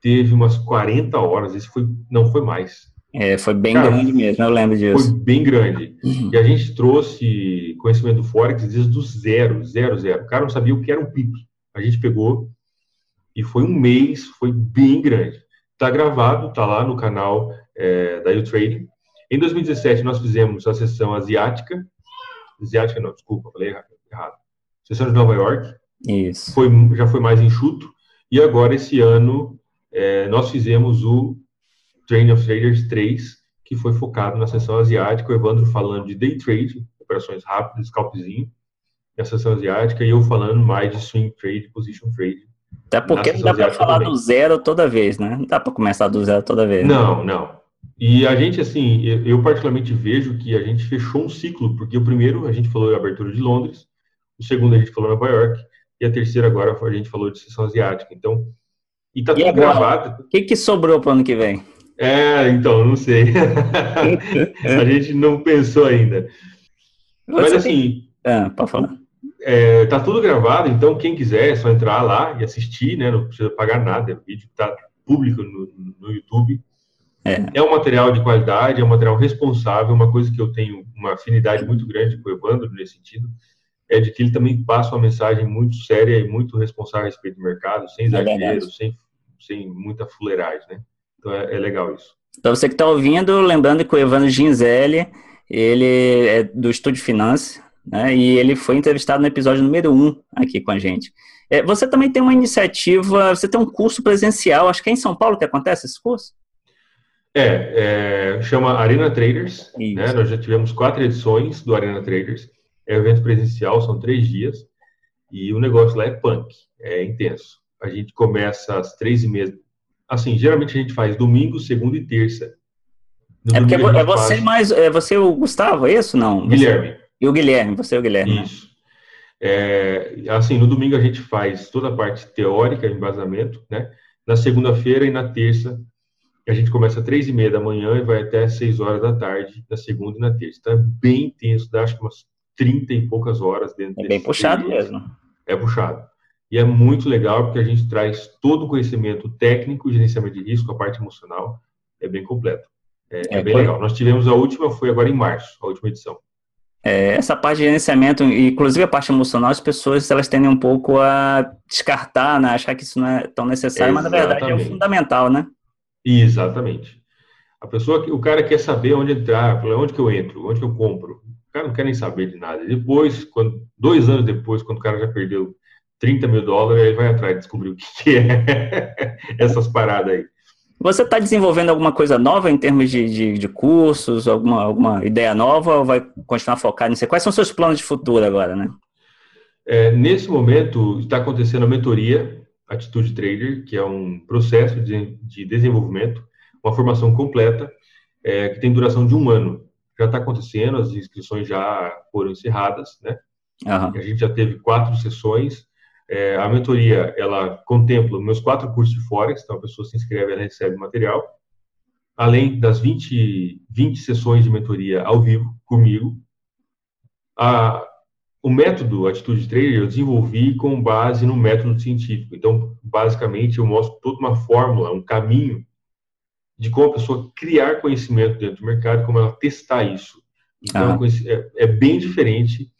Teve umas 40 horas, isso foi não foi mais. É, foi bem Cara, grande mesmo, eu lembro disso. Foi bem grande. Uhum. E a gente trouxe conhecimento do Forex desde o zero, zero, zero. O cara não sabia o que era um PIB. A gente pegou e foi um mês, foi bem grande. Está gravado, está lá no canal é, da U-Trading. Em 2017, nós fizemos a sessão asiática. Asiática não, desculpa, falei errado. Sessão de Nova York. Isso. Foi, já foi mais enxuto. E agora, esse ano, é, nós fizemos o Training of Traders 3, que foi focado na sessão asiática, o Evandro falando de day trade, operações rápidas, scalpzinho, na sessão asiática, e eu falando mais de swing trade, position trade. Até porque não dá para falar também. do zero toda vez, né? Não dá para começar do zero toda vez. Não, né? não. E a gente, assim, eu particularmente vejo que a gente fechou um ciclo, porque o primeiro a gente falou de abertura de Londres, o segundo a gente falou Nova York, e a terceira agora a gente falou de sessão asiática. Então, e tá e tudo agora, gravado. O que, que sobrou para o ano que vem? É, então, não sei. <laughs> a gente não pensou ainda. Você Mas assim. Tem... Ah, pode falar. É, tá tudo gravado, então quem quiser é só entrar lá e assistir, né? Não precisa pagar nada, o vídeo está público no, no YouTube. É. é. um material de qualidade, é um material responsável, uma coisa que eu tenho uma afinidade muito grande com o Evandro nesse sentido, é de que ele também passa uma mensagem muito séria e muito responsável a respeito do mercado, sem é exagero, é sem, sem muita fuleiragem, né? Então é, é legal isso. Para você que está ouvindo, lembrando que o Evandro Ginzelli, ele é do Estúdio Finance, né, e ele foi entrevistado no episódio número 1 aqui com a gente. É, você também tem uma iniciativa, você tem um curso presencial, acho que é em São Paulo que acontece esse curso? É, é chama Arena Traders, né, nós já tivemos quatro edições do Arena Traders, é um evento presencial, são três dias, e o negócio lá é punk, é intenso. A gente começa às três e meia assim, geralmente a gente faz domingo, segunda e terça. No é porque é você faz... mais, é você o Gustavo, é isso não? Guilherme. E o Guilherme, você e o Guilherme. Isso. É, assim, no domingo a gente faz toda a parte teórica, embasamento, né? Na segunda-feira e na terça a gente começa às três e meia da manhã e vai até seis horas da tarde, na segunda e na terça. Então é bem intenso, dá acho que umas trinta e poucas horas dentro É bem puxado mesmo. É puxado. E é muito legal porque a gente traz todo o conhecimento técnico, gerenciamento de risco, a parte emocional, é bem completo. É, é, é bem legal. Nós tivemos a última, foi agora em março, a última edição. É, essa parte de gerenciamento, inclusive a parte emocional, as pessoas elas tendem um pouco a descartar, né? achar que isso não é tão necessário, Exatamente. mas na verdade é o fundamental, né? Exatamente. A pessoa, o cara quer saber onde entrar, onde que eu entro, onde que eu compro. O cara não quer nem saber de nada. Depois, quando, dois anos depois, quando o cara já perdeu 30 mil dólares, aí vai atrás de descobrir o que, que é <laughs> essas paradas aí. Você está desenvolvendo alguma coisa nova em termos de, de, de, cursos, alguma, alguma ideia nova ou vai continuar focado nisso? Quais são os seus planos de futuro agora, né? É, nesse momento, está acontecendo a mentoria Atitude Trader, que é um processo de, de desenvolvimento, uma formação completa, é, que tem duração de um ano. Já está acontecendo, as inscrições já foram encerradas, né? Uhum. A gente já teve quatro sessões, é, a mentoria, ela contempla meus quatro cursos de Forex, então a pessoa se inscreve, ela recebe material, além das 20, 20 sessões de mentoria ao vivo comigo. A, o método Atitude Trader eu desenvolvi com base no método científico. Então, basicamente, eu mostro toda uma fórmula, um caminho de como a pessoa criar conhecimento dentro do mercado, como ela testar isso. Então, ah. é, é bem diferente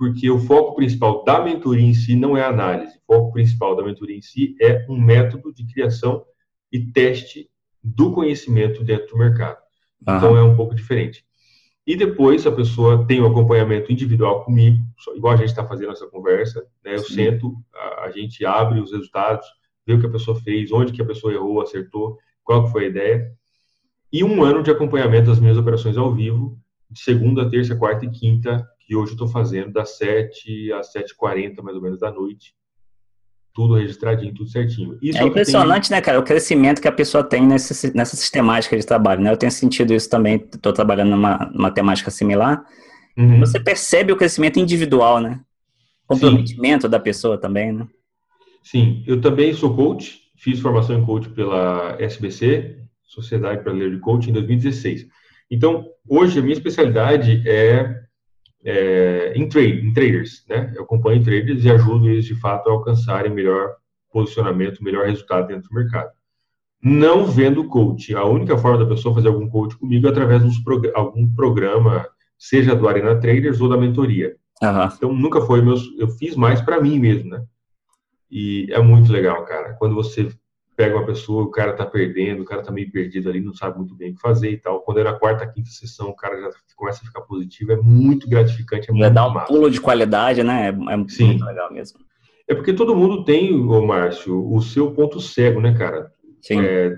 porque o foco principal da mentoria em si não é análise. O foco principal da mentoria em si é um método de criação e teste do conhecimento dentro do mercado. Uhum. Então é um pouco diferente. E depois a pessoa tem um acompanhamento individual comigo, igual a gente está fazendo essa conversa, né? Eu Sim. sento, a, a, gente abre os resultados, vê o que a pessoa fez, onde que a pessoa errou, acertou, qual foi a ideia. E um ano de acompanhamento das minhas operações ao vivo, de segunda, terça, quarta e quinta, que hoje estou fazendo das 7 às 7h40, mais ou menos, da noite tudo registradinho, tudo certinho. Isso é, é impressionante, tem... né, cara, o crescimento que a pessoa tem nessa, nessa sistemática de trabalho, né? Eu tenho sentido isso também, estou trabalhando numa, numa temática similar. Uhum. Você percebe o crescimento individual, né? Comprometimento Sim. da pessoa também, né? Sim, eu também sou coach, fiz formação em coach pela SBC, Sociedade Brasileira de Coaching, em 2016. Então, hoje a minha especialidade é é, em, trade, em traders, né? Eu acompanho traders e ajudo eles de fato a alcançarem melhor posicionamento, melhor resultado dentro do mercado. Não vendo coach. A única forma da pessoa fazer algum coach comigo é através de prog algum programa, seja do Arena Traders ou da mentoria. Uhum. Então nunca foi meus. Eu fiz mais para mim mesmo, né? E é muito legal, cara. Quando você pega uma pessoa, o cara tá perdendo, o cara tá meio perdido ali, não sabe muito bem o que fazer e tal. Quando é na quarta, quinta sessão, o cara já começa a ficar positivo, é muito gratificante, é muito dar um massa. pulo de qualidade, né? É, é Sim. muito legal mesmo. É porque todo mundo tem, ô Márcio, o seu ponto cego, né, cara? Sim. É,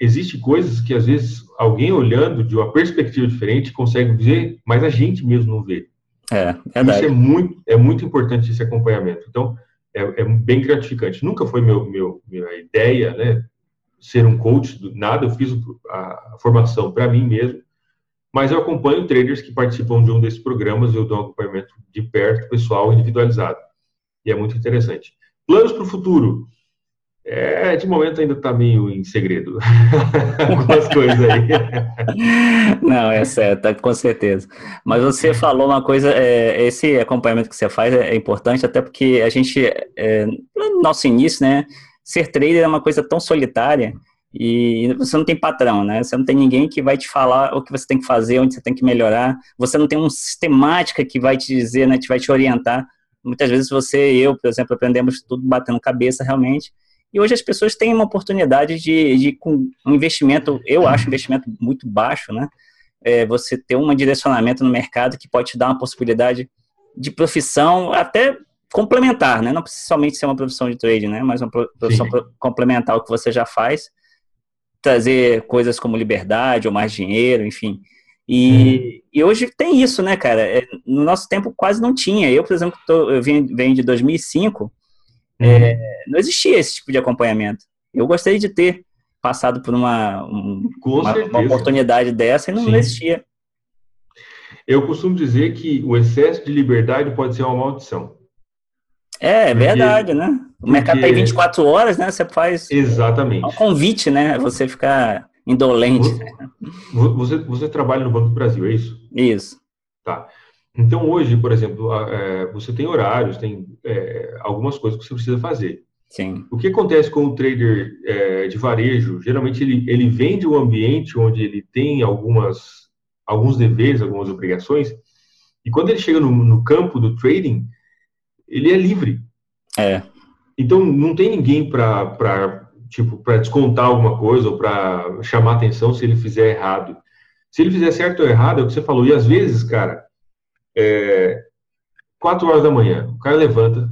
existe coisas que às vezes alguém olhando de uma perspectiva diferente consegue ver, mas a gente mesmo não vê. É, verdade. Isso é muito, é muito importante esse acompanhamento. Então, é, é bem gratificante. Nunca foi meu, meu, minha ideia, né, ser um coach, nada, eu fiz a, a formação para mim mesmo, mas eu acompanho traders que participam de um desses programas, eu dou um acompanhamento de perto, pessoal, individualizado. E é muito interessante. Planos para o futuro. É, de momento ainda está meio em segredo. <laughs> Algumas coisas aí. <laughs> Não, é certo, tá, com certeza. Mas você falou uma coisa, é, esse acompanhamento que você faz é, é importante, até porque a gente, é, no nosso início, né, ser trader é uma coisa tão solitária e você não tem patrão, né? Você não tem ninguém que vai te falar o que você tem que fazer, onde você tem que melhorar. Você não tem uma sistemática que vai te dizer, né, que vai te orientar. Muitas vezes você e eu, por exemplo, aprendemos tudo batendo cabeça realmente e hoje as pessoas têm uma oportunidade de, de com um investimento, eu acho um investimento muito baixo, né? É, você ter um direcionamento no mercado que pode te dar uma possibilidade de profissão até complementar, né? Não precisa somente ser uma profissão de trade, né? Mas uma profissão Sim. complementar ao que você já faz, trazer coisas como liberdade ou mais dinheiro, enfim. E, hum. e hoje tem isso, né, cara? É, no nosso tempo quase não tinha. Eu, por exemplo, tô, eu venho, venho de 2005 é, uhum. não existia esse tipo de acompanhamento. Eu gostaria de ter passado por uma, um, uma, uma, oportunidade dessa e não, não existia. Eu costumo dizer que o excesso de liberdade pode ser uma maldição. É, é verdade, né? O mercado tem 24 horas, né? Você faz. Exatamente. É um convite, né? Você ficar indolente. Você, você, você trabalha no Banco do Brasil, é isso? Isso. Tá. Então, hoje, por exemplo, é, você tem horários, tem é, algumas coisas que você precisa fazer. Sim. O que acontece com o trader é, de varejo? Geralmente, ele, ele vem de um ambiente onde ele tem algumas, alguns deveres, algumas obrigações, e quando ele chega no, no campo do trading, ele é livre. É. Então, não tem ninguém para tipo, para descontar alguma coisa ou para chamar atenção se ele fizer errado. Se ele fizer certo ou errado, é o que você falou. E às vezes, cara, é, 4 horas da manhã, o cara levanta,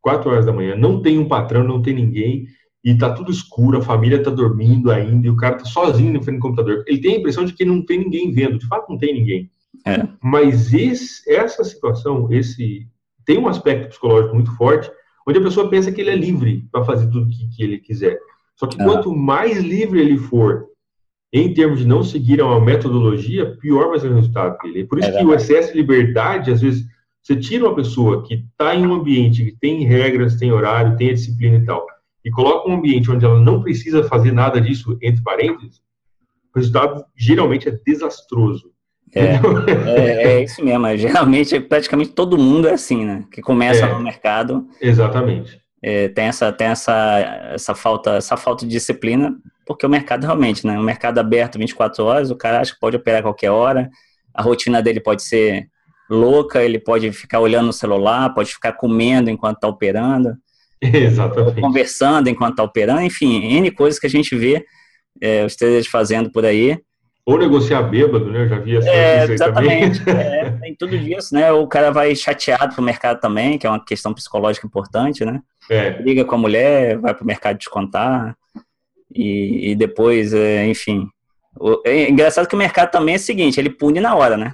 4 horas da manhã, não tem um patrão, não tem ninguém, e tá tudo escuro, a família tá dormindo ainda, e o cara tá sozinho no frente do computador. Ele tem a impressão de que não tem ninguém vendo, de fato não tem ninguém. É. Mas esse, essa situação, esse tem um aspecto psicológico muito forte, onde a pessoa pensa que ele é livre para fazer tudo que, que ele quiser. Só que é. quanto mais livre ele for em termos de não seguir uma metodologia, pior vai ser o resultado dele. É por isso é que o excesso de liberdade, às vezes, você tira uma pessoa que está em um ambiente que tem regras, tem horário, tem disciplina e tal, e coloca um ambiente onde ela não precisa fazer nada disso, entre parênteses, o resultado geralmente é desastroso. É, é, é, isso mesmo. É, geralmente, praticamente todo mundo é assim, né? Que começa é, no mercado. Exatamente. É, tem essa, tem essa, essa, falta, essa falta de disciplina porque o mercado realmente, né? O mercado aberto 24 horas, o cara acha que pode operar a qualquer hora, a rotina dele pode ser louca, ele pode ficar olhando no celular, pode ficar comendo enquanto está operando. <laughs> Exatamente. Conversando enquanto está operando, enfim, N coisas que a gente vê é, os traders fazendo por aí. Ou negociar bêbado, né? Eu já vi essa é, Exatamente. <laughs> é, tem tudo isso, né? O cara vai chateado pro mercado também, que é uma questão psicológica importante, né? É. Liga com a mulher, vai pro mercado descontar. E, e depois, é, enfim. O, é engraçado que o mercado também é o seguinte, ele pune na hora, né?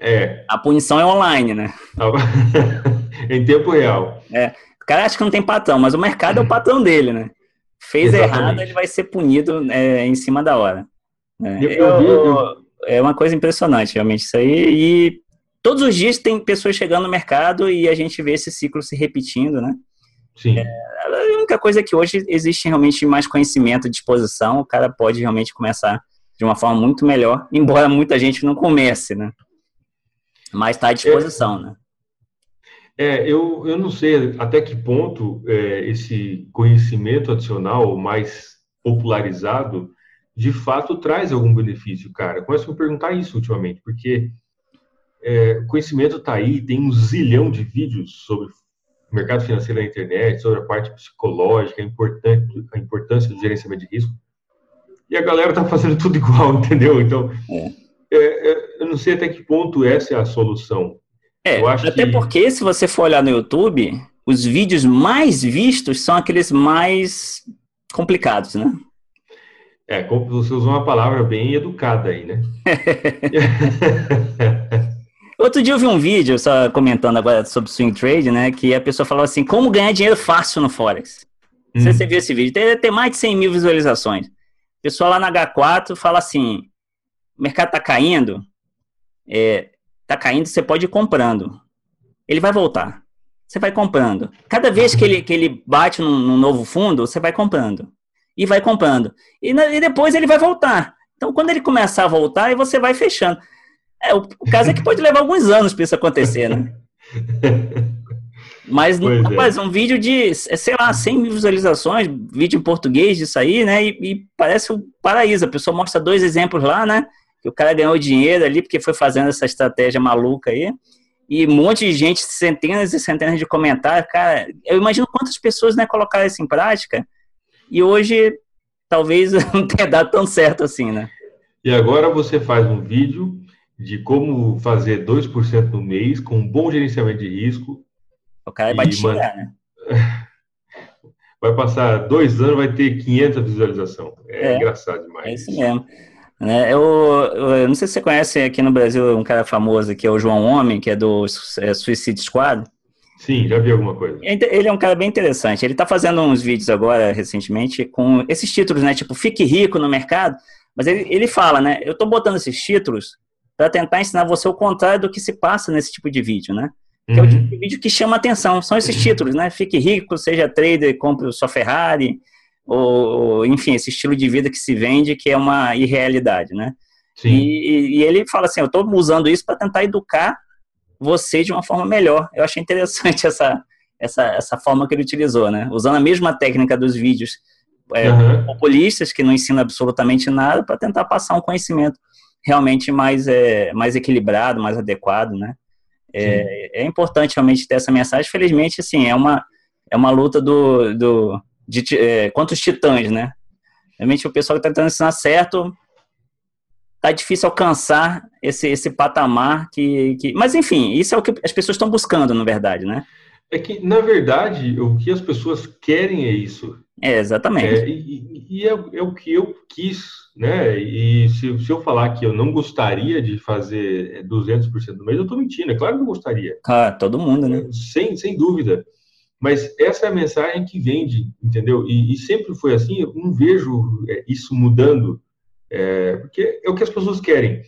É. A punição é online, né? <laughs> em tempo real. É. O cara acha que não tem patrão, mas o mercado é o patrão dele, né? Fez Exatamente. errado, ele vai ser punido é, em cima da hora. É, eu, é uma coisa impressionante, realmente, isso aí. E todos os dias tem pessoas chegando no mercado e a gente vê esse ciclo se repetindo, né? Sim. É, única coisa é que hoje existe realmente mais conhecimento, disposição, o cara pode realmente começar de uma forma muito melhor, <laughs> embora muita gente não comece, né? Mas está à disposição, é, né? É, eu, eu não sei até que ponto é, esse conhecimento adicional mais popularizado de fato traz algum benefício, cara. Começo a me perguntar isso ultimamente, porque é, o conhecimento está aí, tem um zilhão de vídeos sobre mercado financeiro na internet, sobre a parte psicológica, a, importância do gerenciamento de risco. E a galera está fazendo tudo <laughs> igual, entendeu? Então, é. é, é, eu não sei até que ponto essa é a solução. É, até que... porque se você for olhar no YouTube, os vídeos mais vistos são aqueles mais complicados, né? É, você usou uma palavra bem educada aí, né? <laughs> <laughs> Outro dia eu vi um vídeo, só comentando agora sobre swing trade, né? Que a pessoa falou assim, como ganhar dinheiro fácil no Forex. Não sei se hum. você viu esse vídeo. Tem, tem mais de 100 mil visualizações. O pessoal lá na H4 fala assim, o mercado tá caindo, é, tá caindo, você pode ir comprando. Ele vai voltar. Você vai comprando. Cada vez que ele, que ele bate num, num novo fundo, você vai comprando e vai comprando. E, e, depois ele vai voltar. Então, quando ele começar a voltar, aí você vai fechando. É, o, o caso é que pode levar alguns anos para isso acontecer, né? <laughs> Mas, pois rapaz, é. um vídeo de, sei lá, 100 mil visualizações, vídeo em português disso aí, né? E, e, parece um paraíso. A pessoa mostra dois exemplos lá, né? Que o cara ganhou dinheiro ali porque foi fazendo essa estratégia maluca aí. E um monte de gente, centenas e centenas de comentários. Cara, eu imagino quantas pessoas né, colocaram isso em prática e hoje talvez <laughs> não tenha dado tão certo assim, né? E agora você faz um vídeo de como fazer 2% no mês com um bom gerenciamento de risco. O cara vai te xingar, né? <laughs> Vai passar dois anos, vai ter 500 visualização. É, é engraçado demais. É isso mesmo. Né? Eu, eu, não sei se você conhece aqui no Brasil um cara famoso que é o João Homem, que é do é, Suicide Squad. Sim, já vi alguma coisa. Ele é um cara bem interessante. Ele está fazendo uns vídeos agora, recentemente, com esses títulos, né? Tipo, fique rico no mercado. Mas ele, ele fala, né? Eu estou botando esses títulos para tentar ensinar você o contrário do que se passa nesse tipo de vídeo, né? Que uhum. é o uhum. tipo de vídeo que chama atenção. São esses títulos, né? Fique rico, seja trader, compre sua Ferrari, ou, enfim, esse estilo de vida que se vende, que é uma irrealidade, né? Sim. E, e ele fala assim, eu estou usando isso para tentar educar você de uma forma melhor. Eu achei interessante <laughs> essa, essa, essa forma que ele utilizou, né? Usando a mesma técnica dos vídeos é, uhum. populistas, que não ensina absolutamente nada, para tentar passar um conhecimento realmente mais, é, mais equilibrado, mais adequado, né? É, é, importante realmente ter essa mensagem. Felizmente, assim, é uma, é uma luta do, do, de, é, contra os titãs, né? Realmente o pessoal que está tentando ensinar certo tá difícil alcançar esse, esse patamar que, que. Mas, enfim, isso é o que as pessoas estão buscando, na verdade, né? É que, na verdade, o que as pessoas querem é isso. É, exatamente. É, e, e é, é, o que eu quis, né? E se, se, eu falar que eu não gostaria de fazer 200% do mês, eu estou mentindo. É claro que eu gostaria. Ah, todo mundo, né? Sem, sem dúvida. Mas essa é a mensagem que vende, entendeu? E, e sempre foi assim. Eu não vejo é, isso mudando é, porque é o que as pessoas querem.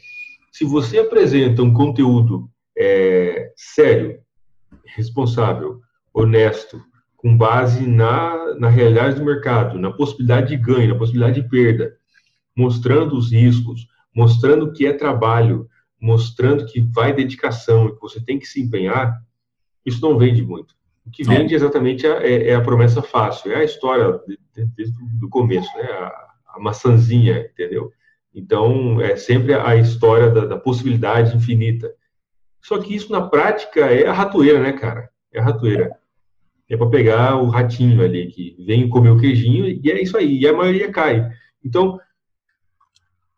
Se você apresenta um conteúdo é, sério, responsável, honesto, com base na, na realidade do mercado, na possibilidade de ganho, na possibilidade de perda, mostrando os riscos, mostrando que é trabalho, mostrando que vai dedicação, que você tem que se empenhar, isso não vende muito. O que vende é. exatamente é, é a promessa fácil, é a história desde o começo, né? A, a maçãzinha, entendeu? Então, é sempre a história da, da possibilidade infinita. Só que isso na prática é a ratoeira, né, cara? É a ratoeira. É para pegar o ratinho ali que vem comer o queijinho e é isso aí. E a maioria cai. Então,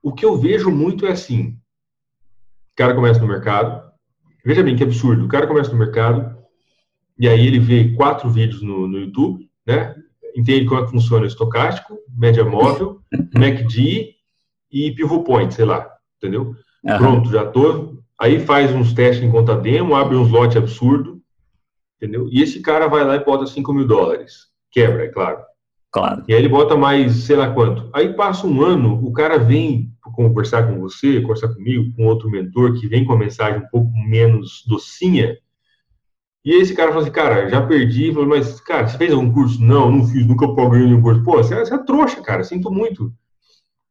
o que eu vejo muito é assim: o cara começa no mercado. Veja bem que absurdo. O cara começa no mercado e aí ele vê quatro vídeos no, no YouTube, né? Entende como é que funciona o estocástico, média móvel, <laughs> MACD e pivot point, sei lá, entendeu? Uhum. Pronto, já tô. Aí faz uns testes em conta demo, abre uns lote absurdo, entendeu? E esse cara vai lá e bota 5 mil dólares. Quebra, é claro. Claro. E aí ele bota mais sei lá quanto. Aí passa um ano, o cara vem conversar com você, conversar comigo, com outro mentor que vem com a mensagem um pouco menos docinha. E esse cara fala assim, cara, já perdi. Falei, mas, cara, você fez algum curso? Não, não fiz, nunca paguei nenhum curso. Pô, você, é, você é trouxa, cara, sinto muito.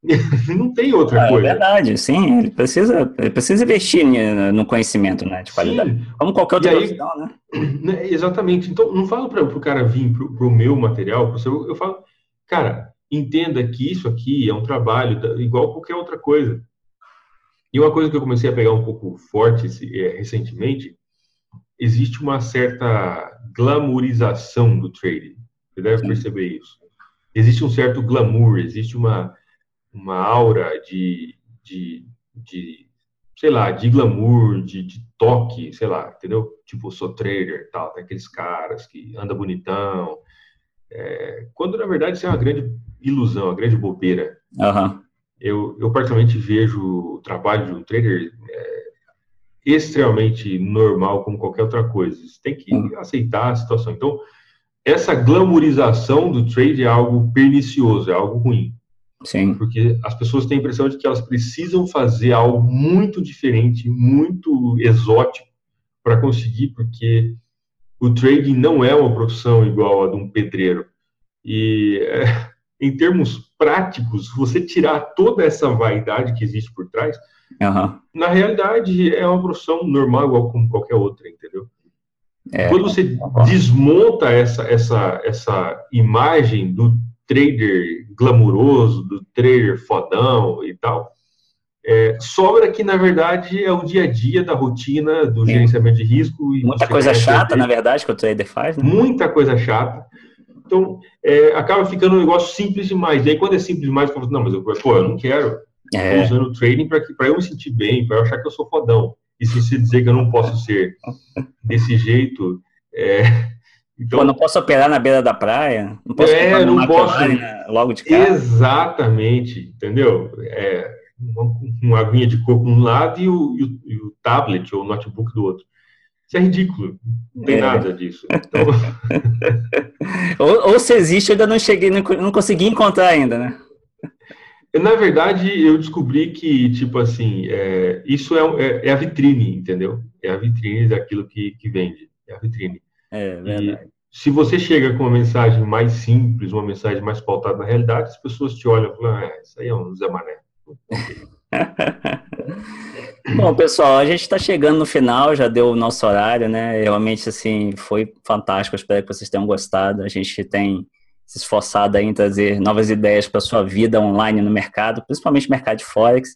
<laughs> não tem outra ah, coisa. É verdade, sim. Ele precisa, ele precisa investir no conhecimento, né, de qualidade. Sim. Como qualquer outra aí, profissão, né? <clears throat> né? Exatamente. Então, não falo para o cara vir para o meu material, pro seu, eu falo, cara, entenda que isso aqui é um trabalho igual qualquer outra coisa. E uma coisa que eu comecei a pegar um pouco forte é, recentemente, existe uma certa glamourização do trading. Você deve perceber isso. Existe um certo glamour, existe uma uma aura de, de, de sei lá, de glamour, de, de, toque, sei lá, entendeu? Tipo, sou trader tal, tem aqueles caras que anda bonitão. É, quando, na verdade, isso é uma grande ilusão, uma grande bobeira. Uhum. Eu, eu, particularmente, vejo o trabalho de um trader é, extremamente normal, como qualquer outra coisa. Você tem que uhum. aceitar a situação. Então, essa glamorização do trade é algo pernicioso, é algo ruim. Sim. Porque as pessoas têm a impressão de que elas precisam fazer algo muito diferente, muito exótico para conseguir, porque o trading não é uma profissão igual a de um pedreiro. E é, <laughs> em termos práticos, você tirar toda essa vaidade que existe por trás, uhum. na realidade é uma profissão normal, igual como qualquer outra, entendeu? É, Quando você desmonta essa, essa, essa imagem do trader glamuroso, do trader fodão e tal. É, sobra que, na verdade, é o dia a dia da rotina do Sim. gerenciamento de risco. Muita coisa chata, na verdade, que o trader faz. Né? Muita coisa chata. Então, é, acaba ficando um negócio simples demais. E aí, quando é simples demais, eu falo, não, mas eu, pô, eu não quero. É. usando o trading para eu me sentir bem, para eu achar que eu sou fodão. E se você dizer que eu não posso ser <laughs> desse jeito, é, então, Pô, não posso operar na beira da praia? Não posso é, não posso. Logo de cara? Exatamente, entendeu? É, uma, uma aguinha de coco um lado e o, e, o, e o, tablet ou o notebook do outro. Isso é ridículo, não tem é. nada disso. Então... <laughs> ou, ou, se existe, eu ainda não cheguei, não, não consegui encontrar ainda, né? Na verdade, eu descobri que, tipo assim, é, isso é, é, é, a vitrine, entendeu? É a vitrine daquilo que, que vende. É a vitrine. É verdade. E se você chega com uma mensagem mais simples, uma mensagem mais pautada na realidade, as pessoas te olham e falam, ah, isso aí é um Zé Mané. <laughs> Bom, pessoal, a gente está chegando no final, já deu o nosso horário, né? Realmente, assim, foi fantástico. espero que vocês tenham gostado. A gente tem se esforçado em trazer novas ideias para a sua vida online no mercado, principalmente mercado de Forex.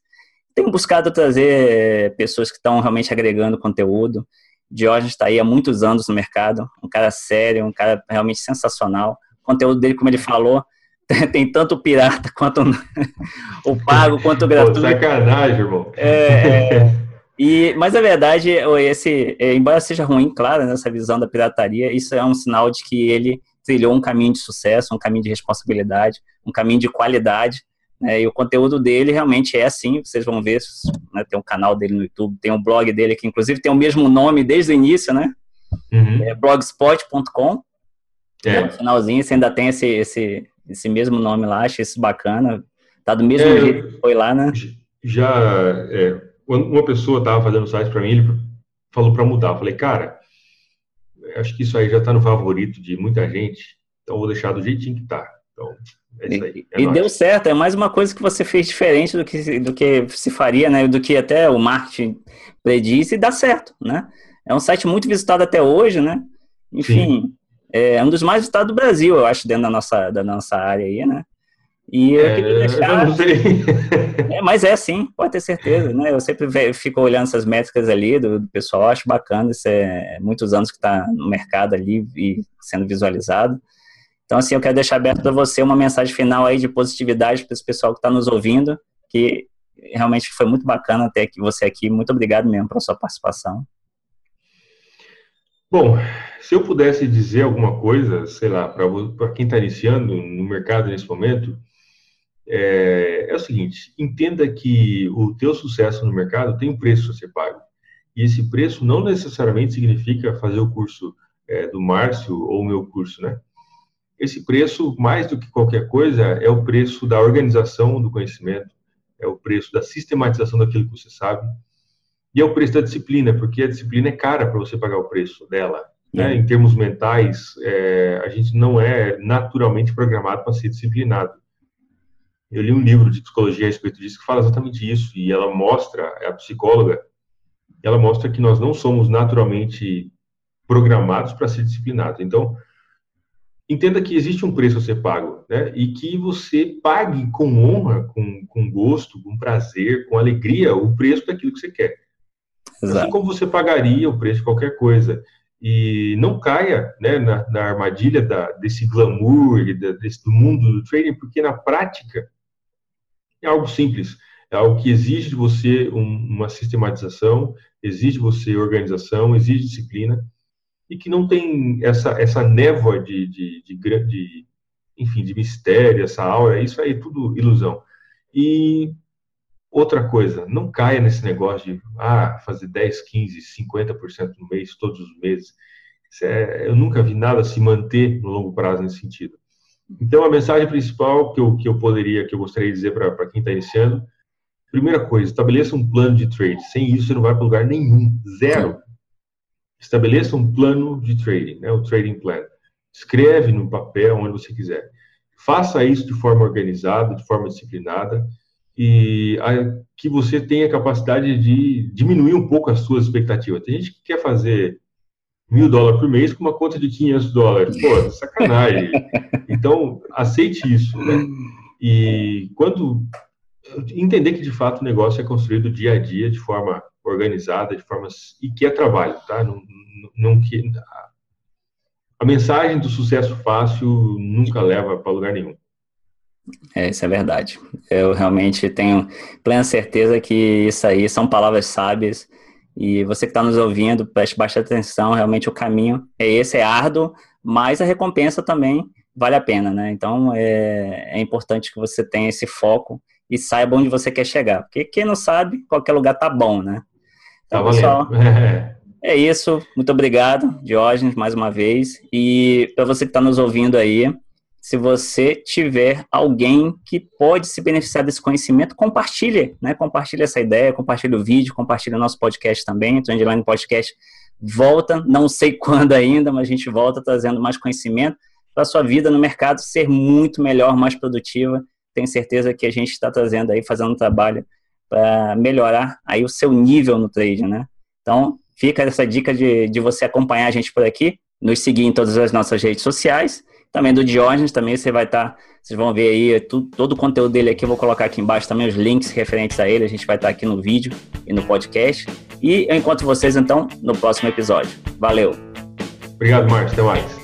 Tem buscado trazer pessoas que estão realmente agregando conteúdo. Diógenes está aí há muitos anos no mercado, um cara sério, um cara realmente sensacional. O conteúdo dele, como ele falou, <laughs> tem tanto pirata quanto <laughs> o pago, quanto o gratuito. Pô, sacanagem, irmão. É, é, e, mas a verdade, esse, é, embora seja ruim, claro, nessa visão da pirataria, isso é um sinal de que ele trilhou um caminho de sucesso, um caminho de responsabilidade, um caminho de qualidade. É, e o conteúdo dele realmente é assim, vocês vão ver, né, tem um canal dele no YouTube, tem um blog dele que inclusive tem o mesmo nome desde o início, né? Uhum. É blogspot.com. É. No finalzinho você ainda tem esse, esse, esse mesmo nome lá, achei isso bacana. Tá do mesmo é, jeito que foi lá, né? Já, é, uma pessoa estava fazendo site para mim, ele falou para mudar. Eu falei, cara, acho que isso aí já está no favorito de muita gente, então vou deixar do jeitinho que tá. Então, é isso aí. É e deu certo, é mais uma coisa que você fez diferente do que, do que se faria, né? Do que até o marketing predisse e dá certo, né? É um site muito visitado até hoje, né? Enfim, Sim. é um dos mais visitados do Brasil, eu acho, dentro da nossa, da nossa área aí, né? E eu é, queria deixar. Eu não sei. é, mas é assim, pode ter certeza, né? Eu sempre fico olhando essas métricas ali do, do pessoal, acho bacana, isso é muitos anos que está no mercado ali e sendo visualizado. Então, assim, eu quero deixar aberto para você uma mensagem final aí de positividade para esse pessoal que está nos ouvindo, que realmente foi muito bacana ter você aqui. Muito obrigado mesmo pela sua participação. Bom, se eu pudesse dizer alguma coisa, sei lá, para quem está iniciando no mercado nesse momento, é, é, o seguinte: entenda que o teu sucesso no mercado tem um preço a ser pago. E esse preço não necessariamente significa fazer o curso é, do Márcio ou o meu curso, né? Esse preço, mais do que qualquer coisa, é o preço da organização do conhecimento, é o preço da sistematização daquilo que você sabe, e é o preço da disciplina, porque a disciplina é cara para você pagar o preço dela. Né? Em termos mentais, é, a gente não é naturalmente programado para ser disciplinado. Eu li um livro de psicologia a respeito disso que fala exatamente isso, e ela mostra, é a psicóloga, ela mostra que nós não somos naturalmente programados para ser disciplinados. Então, entenda que existe um preço a ser pago, né? E que você pague com honra, com, com gosto, com prazer, com alegria, o preço daquilo que você quer. Assim Exato. Assim como você pagaria o preço de qualquer coisa. E não caia né, na, na armadilha da, desse glamour, desse, do mundo do trading, porque na prática é algo simples. É algo que exige de você um, uma sistematização, exige de você organização, exige disciplina, e que não tem essa, essa névoa de, de, de, de enfim, de mistério, essa aura, isso aí é tudo ilusão. E Outra coisa, não caia nesse negócio de ah, fazer 10, 15, 50% no mês, todos os meses. É, eu nunca vi nada se manter no longo prazo nesse sentido. Então, a mensagem principal que eu, que eu poderia, que eu gostaria de dizer para quem está iniciando, primeira coisa, estabeleça um plano de trade. Sem isso, você não vai para lugar nenhum, zero. Estabeleça um plano de trading, né, o trading plan. Escreve no papel, onde você quiser. Faça isso de forma organizada, de forma disciplinada e a, que você tenha capacidade de diminuir um pouco as suas expectativas. Tem gente que quer fazer mil dólares por mês com uma conta de 500 dólares. Pô, <laughs> sacanagem. Então, aceite isso, né? E quando entender que de fato o negócio é construído dia a dia de forma organizada, de forma e que é trabalho, tá? Não, não, que a mensagem do sucesso fácil nunca leva para lugar nenhum. É, isso é verdade. Eu realmente tenho plena certeza que isso aí são palavras sábias. E você que está nos ouvindo, preste bastante atenção. Realmente o caminho é esse, é árduo, mas a recompensa também vale a pena, né? Então é, é importante que você tenha esse foco e saiba onde você quer chegar. Porque quem não sabe, qualquer lugar tá bom, né? Então, tá pessoal, é <laughs> isso. Muito obrigado, Diógenes, mais uma vez. E para você que está nos ouvindo aí, se você tiver alguém que pode se beneficiar desse conhecimento, compartilhe, né? Compartilhe essa ideia, compartilhe o vídeo, compartilhe o nosso podcast também, Trendline Podcast volta, não sei <laughs> quando ainda, mas a gente volta trazendo mais conhecimento para sua vida no mercado ser muito melhor, mais produtiva. Tenho certeza que a gente está trazendo aí, fazendo um trabalho para melhorar aí o seu nível no trade, né? Então, fica essa dica de, de você acompanhar a gente por aqui, nos seguir em todas as nossas redes sociais também do Diógenes, também você vai estar, tá, vocês vão ver aí tudo, todo o conteúdo dele aqui, eu vou colocar aqui embaixo também os links referentes a ele, a gente vai estar tá aqui no vídeo e no podcast. E eu encontro vocês então no próximo episódio. Valeu! Obrigado, Marcos, até mais.